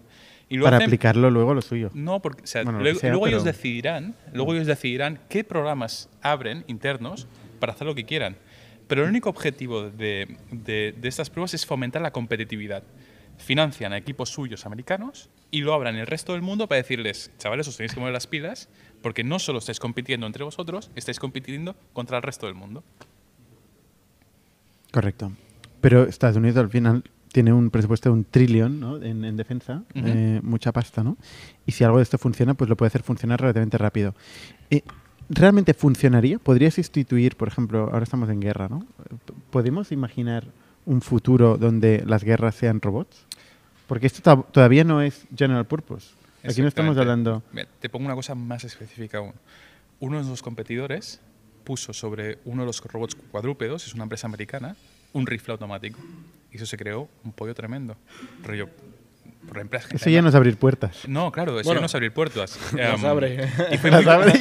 Y Para hacen- aplicarlo luego lo suyo. no, porque o sea, Bueno, lo que luego, sea, luego ellos decidirán, luego ellos decidirán qué programas abren internos para hacer lo que quieran. Pero el único objetivo de, de- de estas pruebas es fomentar la competitividad. Financian a equipos suyos americanos y lo abran el resto del mundo para decirles, chavales, os tenéis que mover las pilas porque no solo estáis compitiendo entre vosotros, estáis compitiendo contra el resto del mundo. Correcto. Pero Estados Unidos al final tiene un presupuesto de un trillón ¿no? en, en defensa, eh, mucha pasta, ¿no? Y si algo de esto funciona, pues lo puede hacer funcionar relativamente rápido. Eh, ¿Realmente funcionaría? ¿Podría sustituir, por ejemplo, ahora estamos en guerra, ¿no? ¿Podemos imaginar un futuro donde las guerras sean robots? Porque esto to- todavía no es general purpose. Aquí no estamos hablando... Mira, te pongo una cosa más específica aún. Uno de los competidores puso sobre uno de los robots cuadrúpedos, es una empresa americana, un rifle automático. Y eso se creó un pollo tremendo. Rollo, por la empresa. Eso ya no es abrir puertas. No, claro, eso Bueno, ya no es abrir puertas. Em, abre. Y fue, Las muy, abre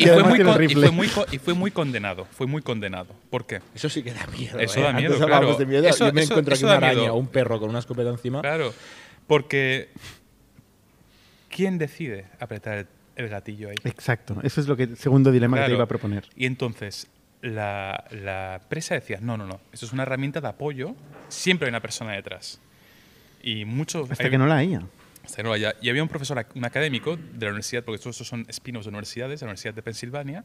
y fue condenado. Fue muy condenado. ¿Por qué? Eso sí que da miedo. Eso ¿eh? da miedo, Antes claro. de miedo. Eso- Yo me eso- encuentro aquí una araña miedo. o un perro con una escopeta encima. Claro, porque ¿quién decide apretar el, el gatillo ahí? Exacto. Eso es lo que segundo dilema que te iba a proponer. Y entonces la, la empresa decía, no, no, no, esto es una herramienta de apoyo, siempre hay una persona detrás. Y mucho... Hasta hay- que no la haya. hasta que no haya. Y había un profesor, un académico de la universidad, porque todos estos son spin-offs de universidades, de la Universidad de Pensilvania,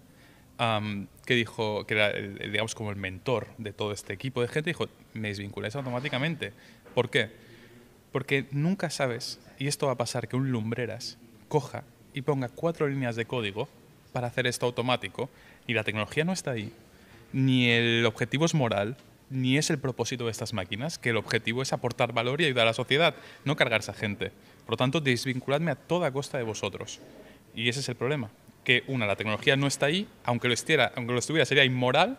que dijo, que era, el- el, digamos, como el mentor de todo este equipo de gente, dijo, me desvinculáis automáticamente. ¿Por qué? Porque nunca sabes, y esto va a pasar, que un lumbreras coja y ponga cuatro líneas de código para hacer esto automático, y la tecnología no está ahí, ni el objetivo es moral, ni es el propósito de estas máquinas, que el objetivo es aportar valor y ayudar a la sociedad, no cargarse a gente. Por lo tanto, desvinculadme a toda costa de vosotros. Y ese es el problema, que una, la tecnología no está ahí, aunque lo, estiera, aunque lo estuviera sería inmoral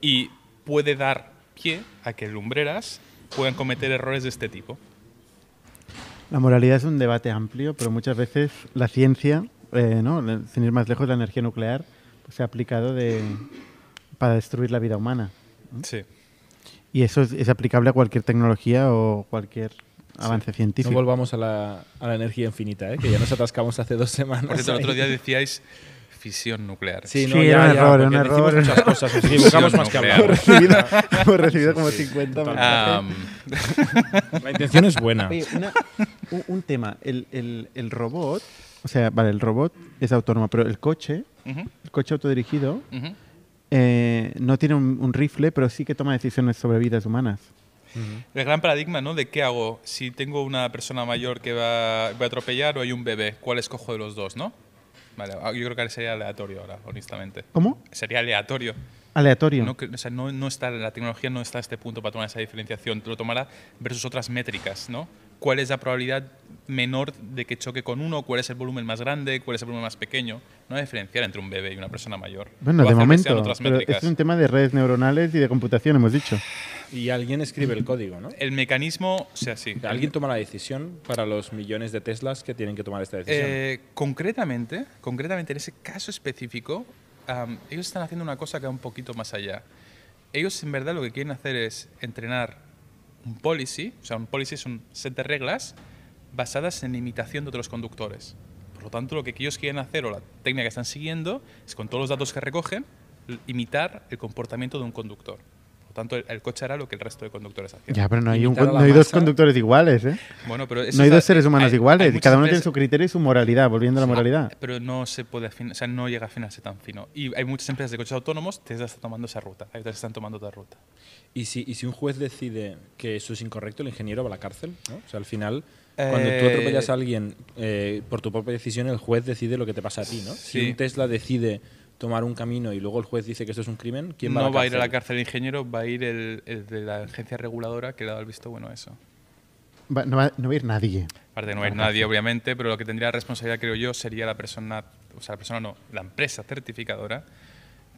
y puede dar pie a que lumbreras puedan cometer errores de este tipo. La moralidad es un debate amplio, pero muchas veces la ciencia, eh, ¿no? Sin ir más lejos, la energía nuclear pues, se ha aplicado de, para destruir la vida humana. Sí. Y eso es, es aplicable a cualquier tecnología o cualquier avance No científico. volvamos a la, a la energía infinita, ¿eh? que ya nos atascamos hace dos semanas. Por cierto, el otro día decíais fisión nuclear. Sí, no, Sí, ya, era un ya, error, un error. muchas cosas, nos equivocamos más que hablar. Hemos recibido, hemos recibido como 50 mensajes. Am, La intención es buena. Oye, una- un, un tema. El, el- el robot, o sea, vale, el robot es autónomo, pero el coche, ujú, el coche autodirigido, ujú. eh, no tiene un, un rifle, pero sí que toma decisiones sobre vidas humanas. El gran paradigma, ¿no? De qué hago si tengo una persona mayor que va, va a atropellar o hay un bebé. ¿Cuál escojo de los dos, no? Vale, ah, yo creo que sería aleatorio ahora, honestamente. ¿Cómo? Sería aleatorio. Aleatorio. No, o sea, no, no está, la tecnología no está a este punto para tomar esa diferenciación. Lo tomará versus otras métricas, ¿no? ¿Cuál es la probabilidad menor de que choque con uno? ¿Cuál es el volumen más grande? ¿Cuál es el volumen más pequeño? No hay diferenciar entre un bebé y una persona mayor. Bueno, de momento. pero es un tema de redes neuronales y de computación, hemos dicho. Y alguien escribe el código, ¿no? El mecanismo, o sea, sí. Alguien toma la decisión para los millones de Teslas que tienen que tomar esta decisión. Eh, concretamente, concretamente en ese caso específico, am, ellos están haciendo una cosa que va un poquito más allá. Ellos en verdad lo que quieren hacer es entrenar un policy, o sea, un policy es un set de reglas basadas en imitación de otros conductores. Por lo tanto, lo que ellos quieren hacer o la técnica que están siguiendo es con todos los datos que recogen, imitar el comportamiento de un conductor. Por lo tanto, el, el coche hará lo que el resto de conductores hacen. Ya, pero no hay, un, no hay dos conductores iguales, ¿eh? Bueno, pero eso No hay dos seres humanos hay- hay iguales. y muchas cada uno tiene su criterio y su moralidad, volviendo a la moralidad. Pero no se puede afinar, o sea, no llega a afinarse tan fino. Y hay muchas empresas de coches autónomos, Tesla está tomando esa ruta, hay otras que están tomando otra ruta. ¿Y, si, y si un juez decide que eso es incorrecto, el ingeniero va a la cárcel. ¿no? O sea, al final, cuando tú Eh, atropellas a alguien eh, por tu propia decisión, el juez decide lo que te pasa a ti. ¿no? Si un Tesla decide tomar un camino y luego el juez dice que eso es un crimen, ¿quién va a no va a ir a la cárcel? el ingeniero, va a ir el, el de la agencia reguladora que le ha dado el visto bueno a eso. Va- no, va, no va a ir nadie. Aparte, no hay nadie, obviamente, pero lo que tendría responsabilidad, creo yo, sería la persona, o sea, la persona no, la empresa certificadora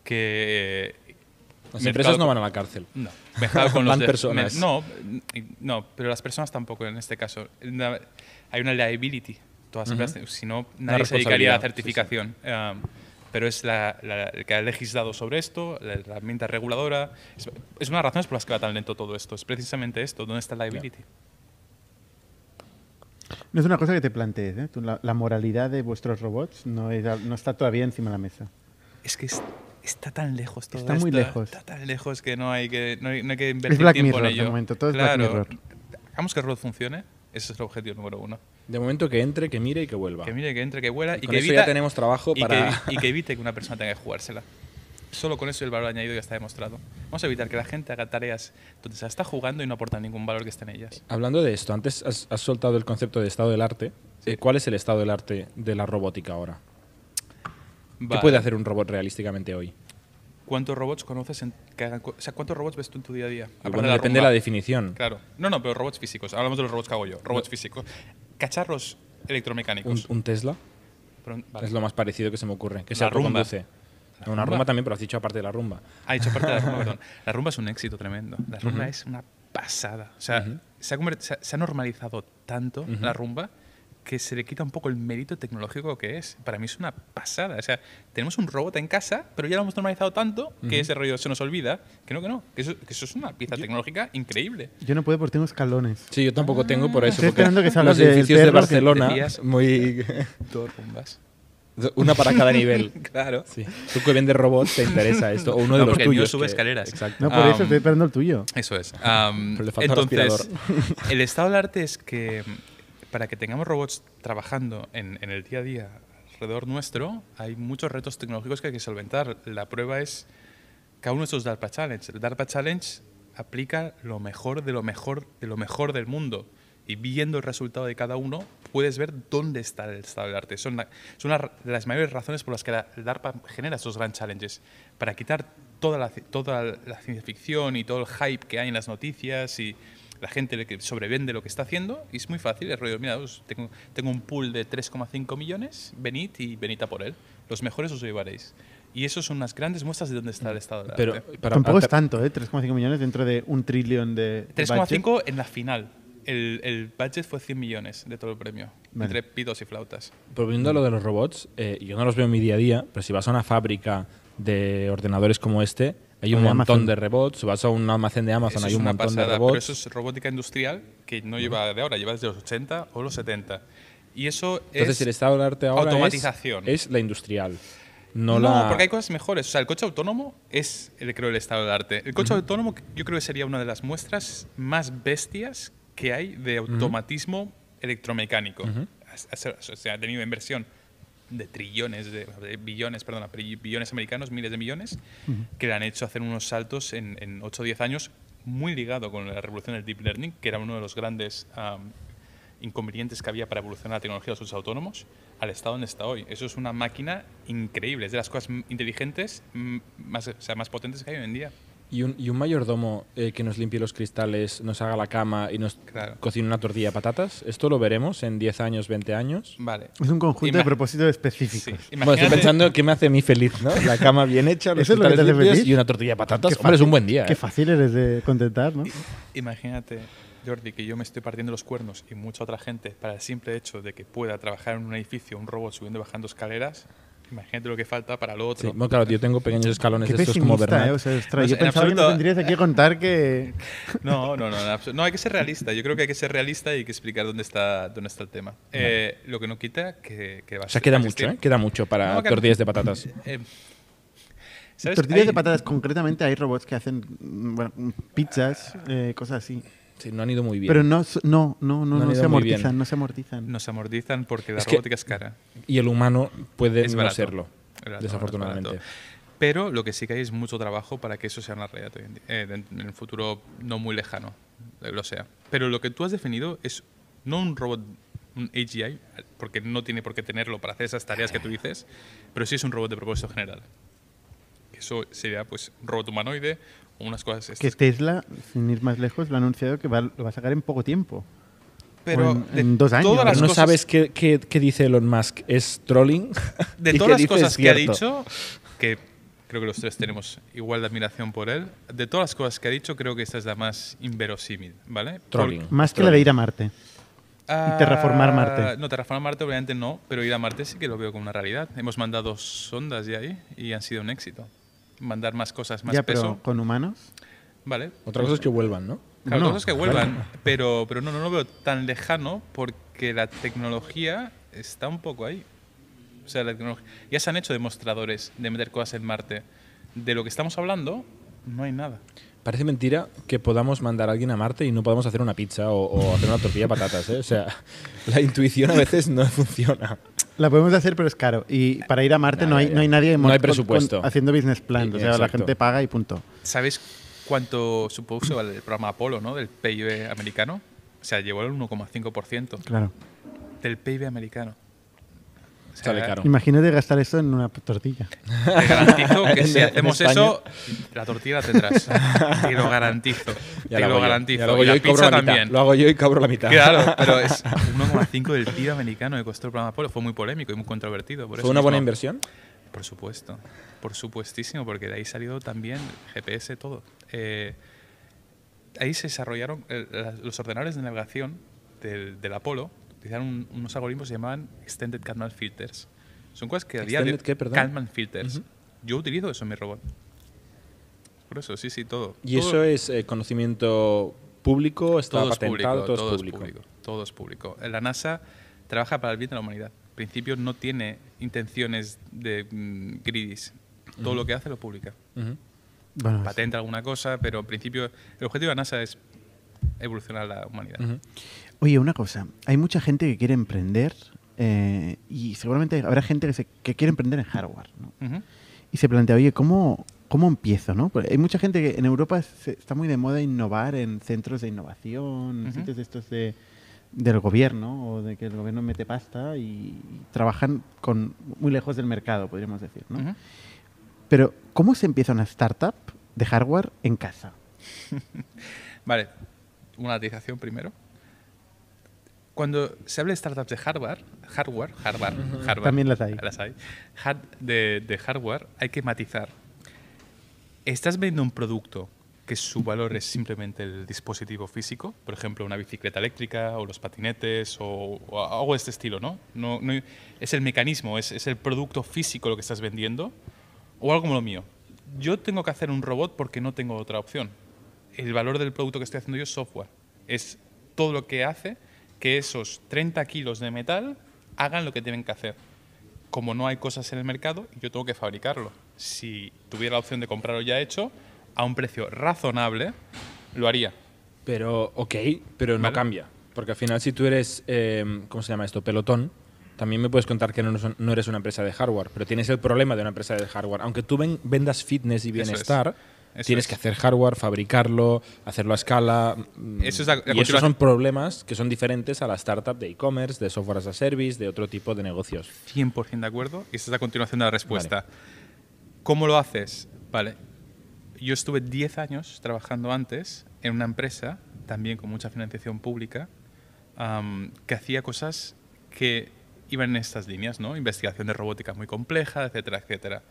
que. Las mezclado empresas no van a la cárcel. No, mezclado con los Van de- personas. me- no, no, pero las personas tampoco en este caso. Hay una liability. Todas las empresas, si no, nadie se dedicaría a la responsabilidad, sí, sí. certificación. Um, pero es la, la- el que ha legislado sobre esto, la herramienta reguladora. Es, es una de las razones por las que va tan lento todo esto. Es precisamente esto. ¿Dónde está la liability? No es una cosa que te plantees, ¿eh? La, la moralidad de vuestros robots no, es no está todavía encima de la mesa. Es que es- está tan lejos todo Está muy esto, lejos. Está tan lejos que no hay que, no hay, no hay que invertir Black tiempo Mirror, en de ello. momento, todo es Black claro, Mirror. Hagamos que el robot funcione. Ese es el objetivo número uno. De momento que entre, que mire y que vuelva. Que mire, que entre, que vuela y Con que eso evita, ya tenemos trabajo y para... que, y que evite que una persona tenga que jugársela. Solo con eso el valor añadido ya está demostrado. Vamos a evitar que la gente haga tareas donde se está jugando y no aporta ningún valor que esté en ellas. Hablando de esto, antes has, has soltado el concepto de estado del arte. Sí. Eh, ¿Cuál es el estado del arte de la robótica ahora? ¿Qué puede hacer un robot realísticamente hoy? ¿Cuántos robots conoces en, que hagan co- o sea, cuántos robots ves tú en tu día a día? Bueno, de la depende de la definición. Claro. No, no, pero robots físicos. Hablamos de los robots que hago yo. Robots físicos. Cacharros electromecánicos. un Tesla Pero- vale. es lo más parecido que se me ocurre. Que se rumba. No, una rumba. rumba también, pero has dicho aparte de la rumba. Ha dicho parte de la rumba, perdón. La rumba es un éxito tremendo. La rumba es una pasada. O sea, se, ha se ha- se ha normalizado tanto la rumba que se le quita un poco el mérito tecnológico que es. Para mí es una pasada. O sea, tenemos un robot en casa, pero ya lo hemos normalizado tanto que ese rollo se nos olvida. Que no, que no. Que eso, que eso es una pieza tecnológica increíble. Yo no puedo porque tengo escalones. Sí, yo tampoco tengo por eso. Estoy esperando que los salgas del edificios de Barcelona, decías. muy... Dos rumbas. una para cada nivel. Claro. Sí. Tú que vendes robots, te interesa esto. O uno de No, los mío tuyos. sube que- escaleras. Exacto. No, por Ah, eso estoy esperando el tuyo. Eso es. Am, Pero le falta un entonces, el estado del arte es que para que tengamos robots trabajando en, el día a día alrededor nuestro hay muchos retos tecnológicos que hay que solventar. La prueba es cada uno de estos DARPA Challenge. El DARPA Challenge aplica lo mejor de lo mejor de lo mejor del mundo. Y viendo el resultado de cada uno, puedes ver dónde está el estado del arte. Son, la- una de las mayores razones por las que la, el DARPA genera estos gran challenges. Para quitar toda la, toda la ciencia ficción y todo el hype que hay en las noticias y la gente le que sobrevende lo que está haciendo. Y es muy fácil. El rollo, mira, os tengo, tengo un pool de 3,5 millones, venid y venid a por él. Los mejores os lo llevaréis. Y eso son unas grandes muestras de dónde está el estado del Pero, arte. para- Tampoco es tanto, ¿eh? 3,5 millones dentro de un trillón de. de budget. 3,5 en la final. El, el budget fue 100 millones de todo el premio, Vale. entre pitos y flautas. Volviendo a lo de los robots, eh, yo no los veo en mi día a día, pero si vas a una fábrica de ordenadores como este, hay un montón Amazon. de robots. Vas a un almacén de Amazon, Eso hay es un una montón pasada, de pero robots. eso es robótica industrial que no lleva de ahora, lleva desde los 80 o los 70. Y eso Entonces, es el estado del arte ahora es- automatización. Es, la industrial. No, No, la... porque hay cosas mejores. O sea, el coche autónomo es, el, creo, el estado del arte. El coche autónomo yo creo que sería una de las muestras más bestias que hay de automatismo electromecánico. Has- has- O sea, ha tenido inversión de trillones, de, de billones, perdona, pri- billones americanos, miles de millones, que le han hecho hacer unos saltos en, en 8 o 10 años muy ligado con la revolución del deep learning, que era uno de los grandes am, inconvenientes que había para evolucionar la tecnología de los autónomos al estado donde está hoy. Eso es una máquina increíble, es de las cosas inteligentes más, o sea, más potentes que hay hoy en día. Y un, y un mayordomo eh, que nos limpie los cristales, nos haga la cama y nos Claro. cocine una tortilla de patatas. ¿Esto lo veremos en 10 años, 20 años? Vale. Es un conjunto de Ima- propósitos específicos. Sí, Bueno, estoy pensando qué me hace a mí feliz, ¿no? La cama bien hecha, los ¿Eso es lo que te cristales hace limpios feliz? y una tortilla de patatas. Qué Hombre, es un fácil- buen día. Qué ¿eh? fácil eres de contentar, ¿no? Imagínate, Jordi, que yo me estoy partiendo los cuernos y mucha otra gente para el simple hecho de que pueda trabajar en un edificio, un robot subiendo y bajando escaleras. Imagínate lo que falta para lo Sí, otro. bueno, claro, yo tengo pequeños escalones Qué estos como Bernat. ¿eh? O sea, No yo sé, en pensaba que absoluto- nos vendrías aquí a contar que... No, no, no, no, hay que ser realista. Yo creo que hay que ser realista y hay que explicar dónde está, dónde está el tema. Eh, lo que no quita que, que va a O sea, queda mucho. ¿eh? Queda mucho para No, que- tortillas de patatas. Eh, ¿sabes? Tortillas Hay- de patatas, concretamente hay robots que hacen mm, bueno, pizzas, eh, cosas así. Sí, no han ido muy bien. Pero no, no, no, no, No han no ido se amortizan, no se amortizan. Nos amortizan porque la Es que- robótica es cara. y el humano puede Es no barato. serlo, barato, desafortunadamente. barato. Pero lo que sí que hay es mucho trabajo para que eso sea una realidad hoy en, día, eh, en- el futuro no muy lejano, eh, lo sea. Pero lo que tú has definido es no un robot, un AGI, porque no tiene por qué tenerlo para hacer esas tareas que tú dices, pero sí es un robot de propósito general. Eso sería pues un robot humanoide unas cosas Que estas. Tesla, sin ir más lejos, lo ha anunciado que va, lo va a sacar en poco tiempo. Pero en- de en dos años, todas ¿no? las Pero no cosas- sabes qué, qué- qué dice Elon Musk. ¿Es trolling? De ¿Y todas las cosas que ha dicho, que creo que los tres tenemos igual de admiración por él, de todas las cosas que ha dicho, creo que esta es la más inverosímil, ¿vale? Trolling. Más que la de ir a Marte. Ah, terraformar Marte. No, terraformar Marte obviamente no, pero ir a Marte sí que lo veo como una realidad. Hemos mandado sondas ya ahí y han sido un éxito. Mandar más cosas, más ya, peso. pero con humanos. Vale. Otra cosa es que vuelvan, ¿no? Claro, No, cosas que vuelvan, pero, pero no, no lo veo tan lejano porque la tecnología está un poco ahí. O sea, la tecnología, ya se han hecho demostradores de meter cosas en Marte. De lo que estamos hablando, no hay nada. Parece mentira que podamos mandar a alguien a Marte y no podamos hacer una pizza o, o hacer una tortilla de patatas, ¿eh? O sea, la intuición a veces no funciona. La podemos hacer, pero es caro. Y para ir a Marte no, hay, no hay nadie No hay presupuesto. con- haciendo business plan. Sí, o sea, la gente paga y punto. ¿Sabéis cuánto supuso el programa Apolo, ¿no? Del PIB americano? O sea, llevó el 1,5% Claro. del PIB americano. O sea, Sale caro. Imagínate gastar eso en una tortilla. Te garantizo que si hacemos España. eso, la tortilla la tendrás. Te lo garantizo. Ya Te lo lo hago yo. garantizo. Ya lo hago Y yo la y cobro pizza la mitad. también. Lo hago yo y cobro la mitad. Claro, pero es 1,5 del PIB americano que costó el programa Apolo. Fue muy polémico y muy controvertido. Por ¿Fue eso una buena inversión? Por supuesto, por supuestísimo, porque de ahí salió también GPS, todo. Eh, ahí se desarrollaron eh, los ordenadores de navegación del, del Apolo, utilizaron un- unos algoritmos que se llamaban Extended Kalman Filters. Son cosas que a día de ¿Extended qué, perdón? Kalman Filters. Ujú. Yo utilizo eso en mi robot. Por eso, sí, sí, todo. ¿Y Todo- eso es eh, conocimiento público? ¿Está todo es patentado? público, todo, es público. Todo es público. La NASA trabaja para el bien de la humanidad. En principio no tiene intenciones de mm, gridis. Todo lo que hace lo publica. Ujú. Bueno, es- Patenta alguna cosa, pero en principio el objetivo de la NASA es evolucionar la humanidad. Ujú. Oye, una cosa. Hay mucha gente que quiere emprender eh, y seguramente habrá gente que, se- que quiere emprender en hardware. ¿no? Y se plantea, oye, ¿cómo, cómo empiezo? ¿no? Porque hay mucha gente que en Europa se- está muy de moda innovar en centros de innovación, en Ujú. sitios estos de, del gobierno o de que el gobierno mete pasta y, trabajan con muy lejos del mercado, podríamos decir. ¿no? Pero, ¿cómo se empieza una startup de hardware en casa? Vale, una latización primero. Cuando se habla de startups de hardware, hardware, hardware, hardware También las hay. las hay, hard- de, de hardware, hay que matizar. Estás vendiendo un producto que su valor es simplemente el dispositivo físico, por ejemplo, una bicicleta eléctrica o los patinetes o, o algo de este estilo, ¿no? no, no- es el mecanismo, es, es el producto físico lo que estás vendiendo o algo como lo mío. Yo tengo que hacer un robot porque no tengo otra opción. El valor del producto que estoy haciendo yo es software. Es todo lo que hace que esos 30 kilos de metal hagan lo que tienen que hacer. Como no hay cosas en el mercado, yo tengo que fabricarlo. Si tuviera la opción de comprarlo ya hecho, a un precio razonable, lo haría. Pero, ok, pero no Vale. cambia. Porque al final, si tú eres, eh, ¿cómo se llama esto? Pelotón, también me puedes contar que no, eres- no eres una empresa de hardware, pero tienes el problema de una empresa de hardware. Aunque tú ven- vendas fitness y Eso es. Eso tienes es. que hacer hardware, fabricarlo, hacerlo a escala. mm, Eso es la- la y esos son problemas que son diferentes a la startup de e-commerce, de software as a service, de otro tipo de negocios. 100% de acuerdo. Y esta es la continuación de la respuesta. ¿Cómo lo haces? Vale. Yo estuve 10 años trabajando antes en una empresa, también con mucha financiación pública, que hacía cosas que iban en estas líneas, ¿no? Investigación de robótica muy compleja, etcétera, etcétera.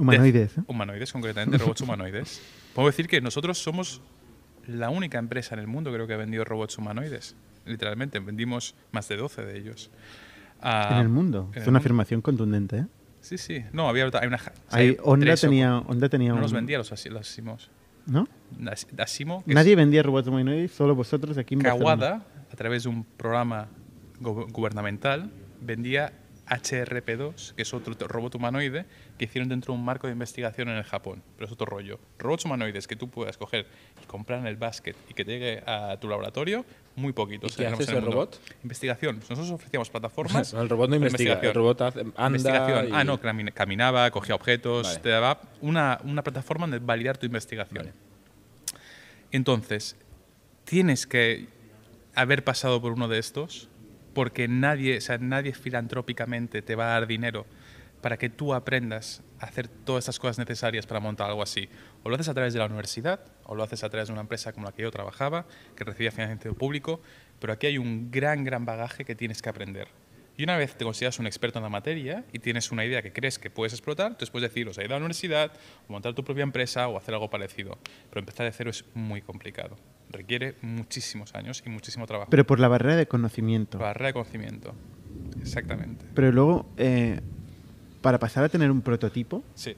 Humanoides. De- ¿eh? humanoides, concretamente, robots humanoides. Puedo decir que nosotros somos la única empresa en el mundo, creo que ha vendido robots humanoides. Literalmente, vendimos más de 12 de ellos. Ah, en el mundo. en Es el una mundo. afirmación contundente. ¿eh? Sí, sí. No, había hay una. Hay- hay Honda, o tenía, cuatro. Honda tenía No un- los vendía los, los Asimos. ¿No? As- Asimo, Nadie vendía robots humanoides, solo vosotros aquí en Barcelona. Kawada, a través de un programa go- gubernamental, vendía HRP2, que es otro robot humanoide que hicieron dentro de un marco de investigación en el Japón. Pero es otro rollo. Robots humanoides que tú puedas coger y comprar en el basket y que te llegue a tu laboratorio, muy poquitos. ¿Y qué hace ese robot? Investigación. Nosotros ofrecíamos plataformas. el robot no investiga, el robot hace- anda. Investigación. y- Ah, no, camina- caminaba, cogía objetos, Vale. te daba una, una plataforma donde validar tu investigación. Vale. Entonces, tienes que haber pasado por uno de estos porque nadie, o sea, nadie filantrópicamente te va a dar dinero para que tú aprendas a hacer todas estas cosas necesarias para montar algo así. O lo haces a través de la universidad, o lo haces a través de una empresa como la que yo trabajaba, que recibía financiamiento público, pero aquí hay un gran, gran bagaje que tienes que aprender. Y una vez te consideras un experto en la materia y tienes una idea que crees que puedes explotar, entonces puedes decir, o sea, ir a la universidad, o montar tu propia empresa, o hacer algo parecido. Pero empezar de cero es muy complicado. Requiere muchísimos años y muchísimo trabajo. Pero por la barrera de conocimiento. Barrera de conocimiento. Exactamente. Pero luego, eh, para pasar a tener un prototipo, Sí.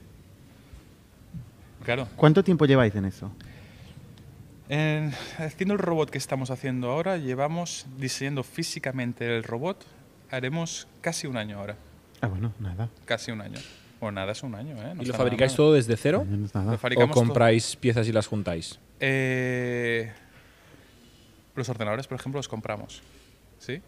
Claro. ¿cuánto tiempo lleváis en eso? En- haciendo el robot que estamos haciendo ahora, llevamos diseñando físicamente el robot, haremos casi un año ahora. Ah, bueno, nada. Casi un año. O nada, es un año, ¿eh? No ¿Y lo fabricáis todo desde cero? No ¿O todo. compráis piezas y las juntáis? Eh, los ordenadores, por ejemplo, los compramos. ¿Sí?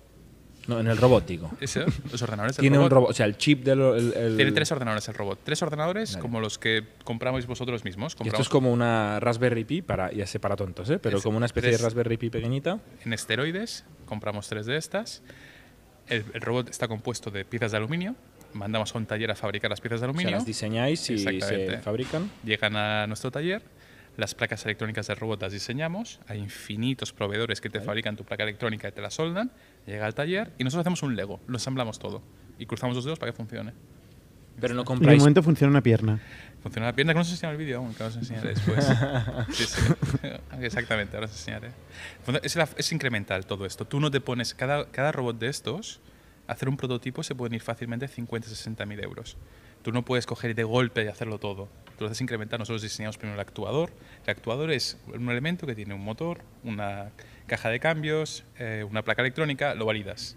No, en el robot, digo. Ese, los ordenadores del Tiene un robot. o sea, el chip del. el- el- Tiene tres ordenadores el robot. Tres ordenadores como los que compramos vosotros mismos. Y esto es como una Raspberry Pi, para, ya sé para tontos, ¿eh? pero Es- como una especie de Raspberry Pi pequeñita. en esteroides, compramos tres de estas. El, el robot está compuesto de piezas de aluminio. Mandamos a un taller a fabricar las piezas de O sea, aluminio. las diseñáis y se fabrican. Llegan a nuestro taller. Las placas electrónicas del robot las diseñamos. Hay infinitos proveedores que te fabrican tu placa electrónica y te la soldan. Llega al taller y nosotros hacemos un Lego. Lo ensamblamos todo. Y cruzamos los dedos para que funcione. Pero no Y de compráis. momento funciona una pierna. Funciona la pierna, que no os enseño el vídeo aún, que os enseñaré después. Sí, sí. Exactamente, ahora os enseñaré. Es, la- es incremental todo esto. Tú no te pones, cada, cada robot de estos, hacer un prototipo se pueden ir fácilmente 50, 60 mil euros. Tú no puedes coger de golpe y hacerlo todo. Tú lo haces incremental. Nosotros diseñamos primero el actuador. El actuador es un elemento que tiene un motor, una caja de cambios, eh, una placa electrónica, lo validas.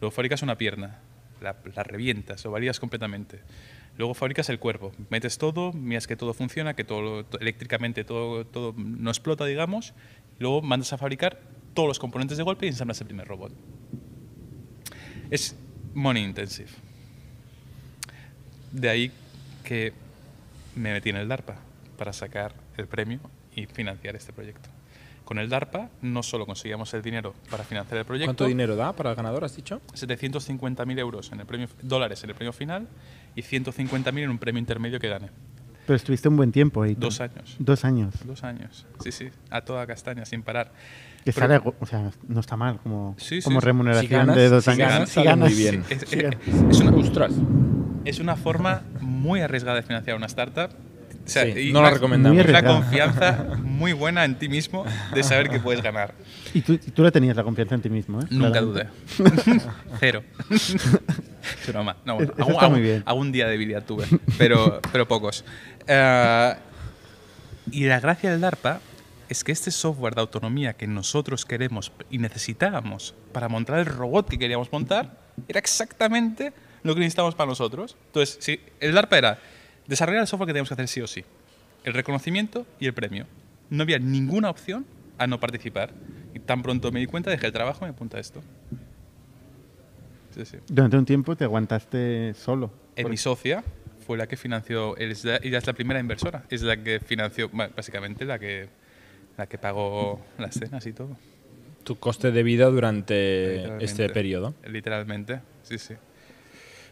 Luego fabricas una pierna, la, revientas, lo validas completamente. Luego fabricas el cuerpo, metes todo, miras que todo funciona, que todo to- eléctricamente todo, todo no explota, digamos. Luego mandas a fabricar todos los componentes de golpe y ensamblas el primer robot. Es Money intensive. De ahí que me metí en el DARPA para sacar el premio y financiar este proyecto. Con el DARPA no solo conseguíamos el dinero para financiar el proyecto, ¿Cuánto dinero da para el ganador, has dicho? 750.000 euros en el premio, dólares en el premio final y 150.000 en un premio intermedio que gane. Pero estuviste un buen tiempo ahí. Dos años. Dos años. Dos años. Sí, sí. A toda castaña, sin parar. Que Pero- sale, o sea, no está mal como, Sí, como sí. remuneración Si ganas- de dos si años. ganas, Si sale ganas, muy bien. Es, sí, es- ganas. es una, Ostras. Es una forma muy arriesgada de financiar una startup. O sea, Sí, y no la recomendamos. Arriesgada. confianza muy buena en ti mismo de saber que puedes ganar. Y tú, tú la tenías la confianza en ti mismo, ¿eh? Nunca dudé. Cero. Es broma. No, bueno, Eso está algún, muy bien. algún día de debilidad tuve, pero, pero pocos. Eh, y la gracia del DARPA es que este software de autonomía que nosotros queremos y necesitábamos para montar el robot que queríamos montar era exactamente lo que necesitábamos para nosotros. Entonces, sí, el DARPA era desarrollar el software que teníamos que hacer sí o sí. El reconocimiento y el premio. No había ninguna opción a no participar. Y tan pronto me di cuenta, dejé el trabajo y me apunté a esto. Sí, sí. Durante un tiempo te aguantaste solo. Eh, mi socia fue la que financió, ella es la primera inversora, es la que financió, básicamente la que, la que pagó las cenas y todo. Tu coste de vida durante este periodo. Literalmente, sí, sí.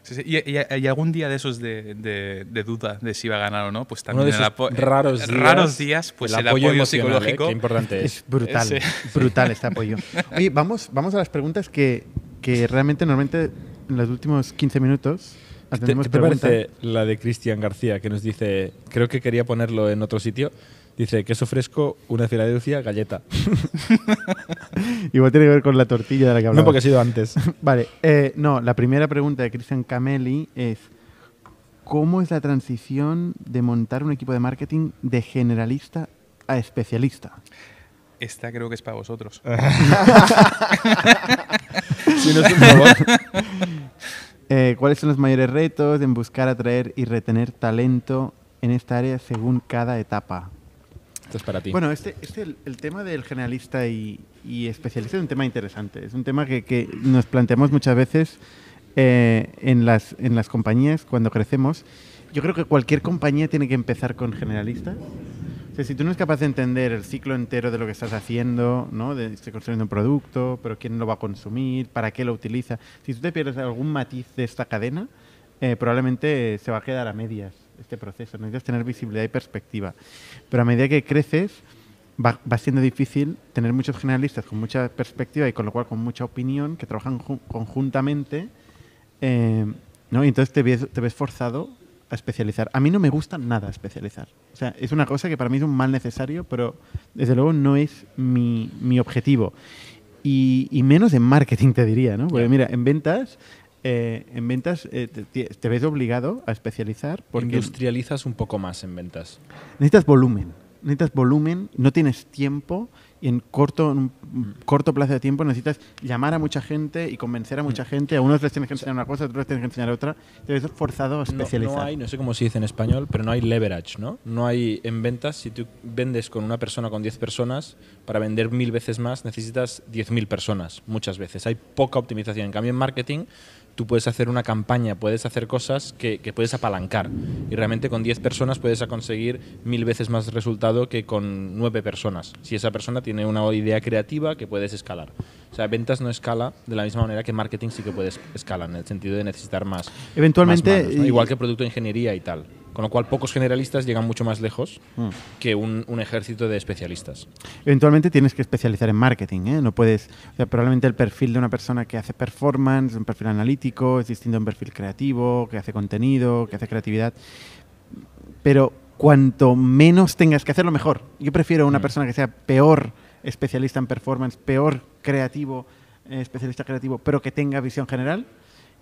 Sí, sí. Y, y- y algún día de esos de, de- de duda de si iba a ganar o no, pues Uno también de el esos apo- raros días, raros días, pues el, apoyo, emocional, ¿eh? psicológico. Qué importante es. Es brutal, Sí. brutal este apoyo. Oye, vamos, vamos a las preguntas que, que realmente normalmente en los últimos 15 minutos ¿Te, atendemos qué te parece la de Cristian García que nos dice, creo que quería ponerlo en otro sitio, dice queso fresco, una Filadelfia, galleta. Igual tiene que ver con la tortilla de la que hablamos. No porque ha sido antes. Vale, eh, no, la primera pregunta de Christian Cameli es ¿cómo es la transición de montar un equipo de marketing de generalista a especialista? Esta creo que es para vosotros. si no es un favor. Eh, ¿Cuáles son los mayores retos en buscar, atraer y retener talento en esta área según cada etapa? Esto es para ti. Bueno, este, este el, tema del generalista y, especialista es un tema interesante. Es un tema que, que nos planteamos muchas veces eh, en, las, en las compañías cuando crecemos. Yo creo que cualquier compañía tiene que empezar con generalistas. O sea, si tú no eres capaz de entender el ciclo entero de lo que estás haciendo, ¿no? de estoy construyendo un producto, pero quién lo va a consumir, para qué lo utiliza, si tú te pierdes algún matiz de esta cadena, eh, probablemente se va a quedar a medias este proceso. Necesitas tener visibilidad y perspectiva. Pero a medida que creces, va, va siendo difícil tener muchos generalistas con mucha perspectiva y con lo cual con mucha opinión que trabajan ju- conjuntamente. eh, ¿no? Y entonces te ves, te ves forzado a especializar. A mí no me gusta nada especializar. O sea, es una cosa que para mí es un mal necesario, pero desde luego no es mi, mi objetivo. Y, y menos en marketing, te diría, ¿no? Porque Ya. mira, en ventas, eh, en ventas eh, te, te- ves obligado a especializar porque Industrializas un poco más en ventas. necesitas volumen. Necesitas volumen, no tienes tiempo y en corto, en un corto plazo de tiempo necesitas llamar a mucha gente y convencer a mucha gente. A unos les tienes que enseñar una cosa, a otros les tienes que enseñar otra. Te ves forzado a No, especializar. no hay, no sé cómo se dice en español, pero no hay leverage, ¿no? No hay en ventas, si tú vendes con una persona, con 10 personas, para vender mil veces más necesitas 10.000 personas, muchas veces. Hay poca optimización. En cambio, en marketing, tú puedes hacer una campaña, puedes hacer cosas que, que puedes apalancar. Y realmente con 10 personas puedes conseguir mil veces más resultado que con 9 personas. Si esa persona tiene una idea creativa que puedes escalar. O sea, ventas no escala de la misma manera que marketing sí que puedes escalar, en el sentido de necesitar más. Eventualmente, más manos, ¿no? y- Igual que producto de ingeniería y tal. Con lo cual, pocos generalistas llegan mucho más lejos Mm. que un, un ejército de especialistas. Eventualmente tienes que especializar en marketing, ¿eh? No puedes, o sea, probablemente el perfil de una persona que hace performance, un perfil analítico, es distinto a un perfil creativo, que hace contenido, que hace creatividad. Pero cuanto menos tengas que hacerlo, mejor. Yo prefiero una Mm. persona que sea peor especialista en performance, peor creativo, eh, especialista creativo, pero que tenga visión general,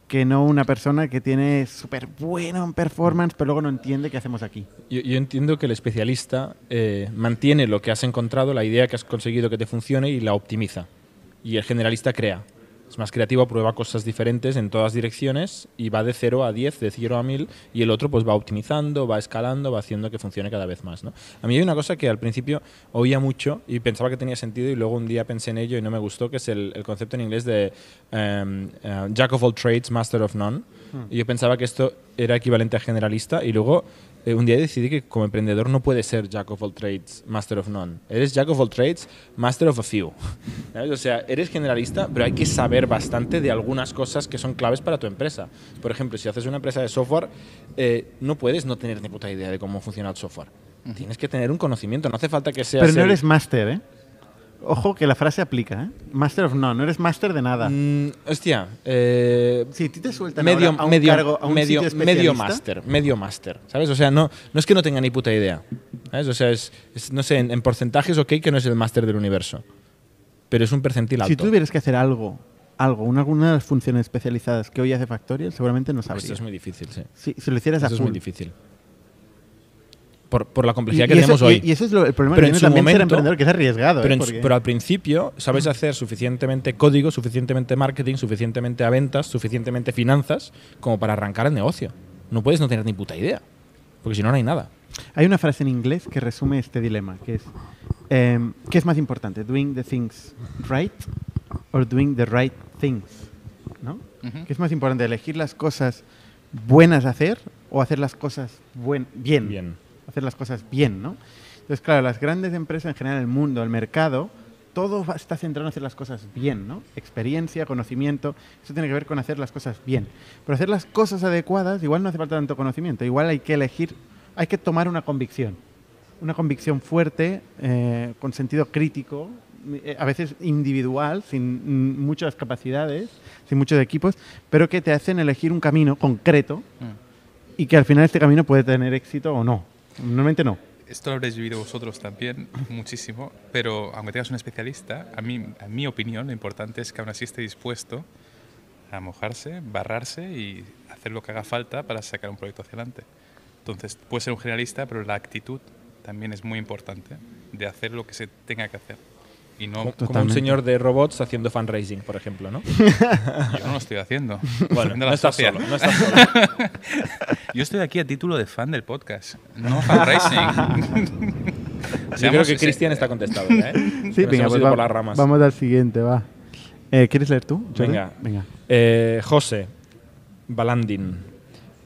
que no una persona que tiene súper bueno en performance, pero luego no entiende qué hacemos aquí. Yo, yo entiendo que el especialista eh, mantiene lo que has encontrado, la idea que has conseguido que te funcione y la optimiza. Y el generalista crea. Es más creativo, prueba cosas diferentes en todas direcciones y va de 0 a 10, de 0 a 1000 y el otro pues va optimizando, va escalando, va haciendo que funcione cada vez más. ¿no? A mí hay una cosa que al principio oía mucho y pensaba que tenía sentido y luego un día pensé en ello y no me gustó, que es el, el concepto en inglés de em, eh, Jack of all trades, master of none. Y yo pensaba que esto era equivalente a generalista y luego eh, un día decidí que como emprendedor no puedes ser Jack of all trades, master of none. Eres Jack of all trades, master of a few. ¿Sabes? O sea, eres generalista, pero hay que saber bastante de algunas cosas que son claves para tu empresa. Por ejemplo, si haces una empresa de software, eh, no puedes no tener ni puta idea de cómo funciona el software. Tienes que tener un conocimiento, no hace falta que seas Pero no eres máster, ¿eh? Ojo que la frase aplica, ¿eh? Master of no, no eres máster de nada. Mm, hostia, eh, a ti te sueltan medio, ahora a un medio, cargo, a un medio, sitio medio máster, medio máster, ¿sabes? O sea, no, no es que no tenga ni puta idea, ¿sabes? O sea, es, es, no sé, en, en porcentajes ok que no es el máster del universo, pero es un percentil alto. Si tú tuvieras que hacer algo, algo, una, alguna de las funciones especializadas que hoy hace Factorial, seguramente no sabrías. Esto es muy difícil, sí. si, si lo hicieras a Esto es muy full. difícil. Por, por la Y, complejidad y que eso, tenemos y- hoy. y eso es lo- el problema Pero que en su también ser momento- emprendedor, que es arriesgado. Pero, ¿eh? en- Porque- pero al principio sabes hacer suficientemente código, suficientemente marketing, suficientemente a ventas, suficientemente finanzas como para arrancar el negocio. No puedes no tener ni puta idea, porque si no, no hay nada. Hay una frase en inglés que resume este dilema, que es em, ¿qué es más importante? ¿Doing the things right or doing the right things? ¿No? Ujú. ¿Qué es más importante? ¿Elegir las cosas buenas a hacer o hacer las cosas buen, bien? Bien. Hacer las cosas bien, ¿no? Entonces, claro, las grandes empresas en general, el mundo, el mercado, todo está centrado en hacer las cosas bien, ¿no? Experiencia, conocimiento, eso tiene que ver con hacer las cosas bien. Pero hacer las cosas adecuadas, igual no hace falta tanto conocimiento, igual hay que elegir, hay que tomar una convicción. Una convicción fuerte, eh, con sentido crítico, eh, a veces individual, sin muchas capacidades, sin muchos equipos, pero que te hacen elegir un camino concreto Mm. y que al final este camino puede tener éxito o no. Normalmente no. Esto lo habréis vivido vosotros también muchísimo, pero aunque tengas un especialista, a mí, a mi opinión, lo importante es que aún así esté dispuesto a mojarse, barrarse y hacer lo que haga falta para sacar un proyecto hacia adelante. Entonces, puede ser un generalista, pero la actitud también es muy importante de hacer lo que se tenga que hacer. Y no, Como, como un Totalmente. señor de robots haciendo fundraising, por ejemplo, ¿no? yo no lo estoy haciendo. Bueno, no estás solo, no estás solo. Yo estoy aquí a título de fan del podcast, no fundraising. Yo creo que Cristian está contestado ya, ¿eh? Sí, Que venga, pues va- por las ramas. vamos al siguiente, va. Eh, ¿Quieres leer tú? Jordi? Venga. Venga. Eh, José Balandin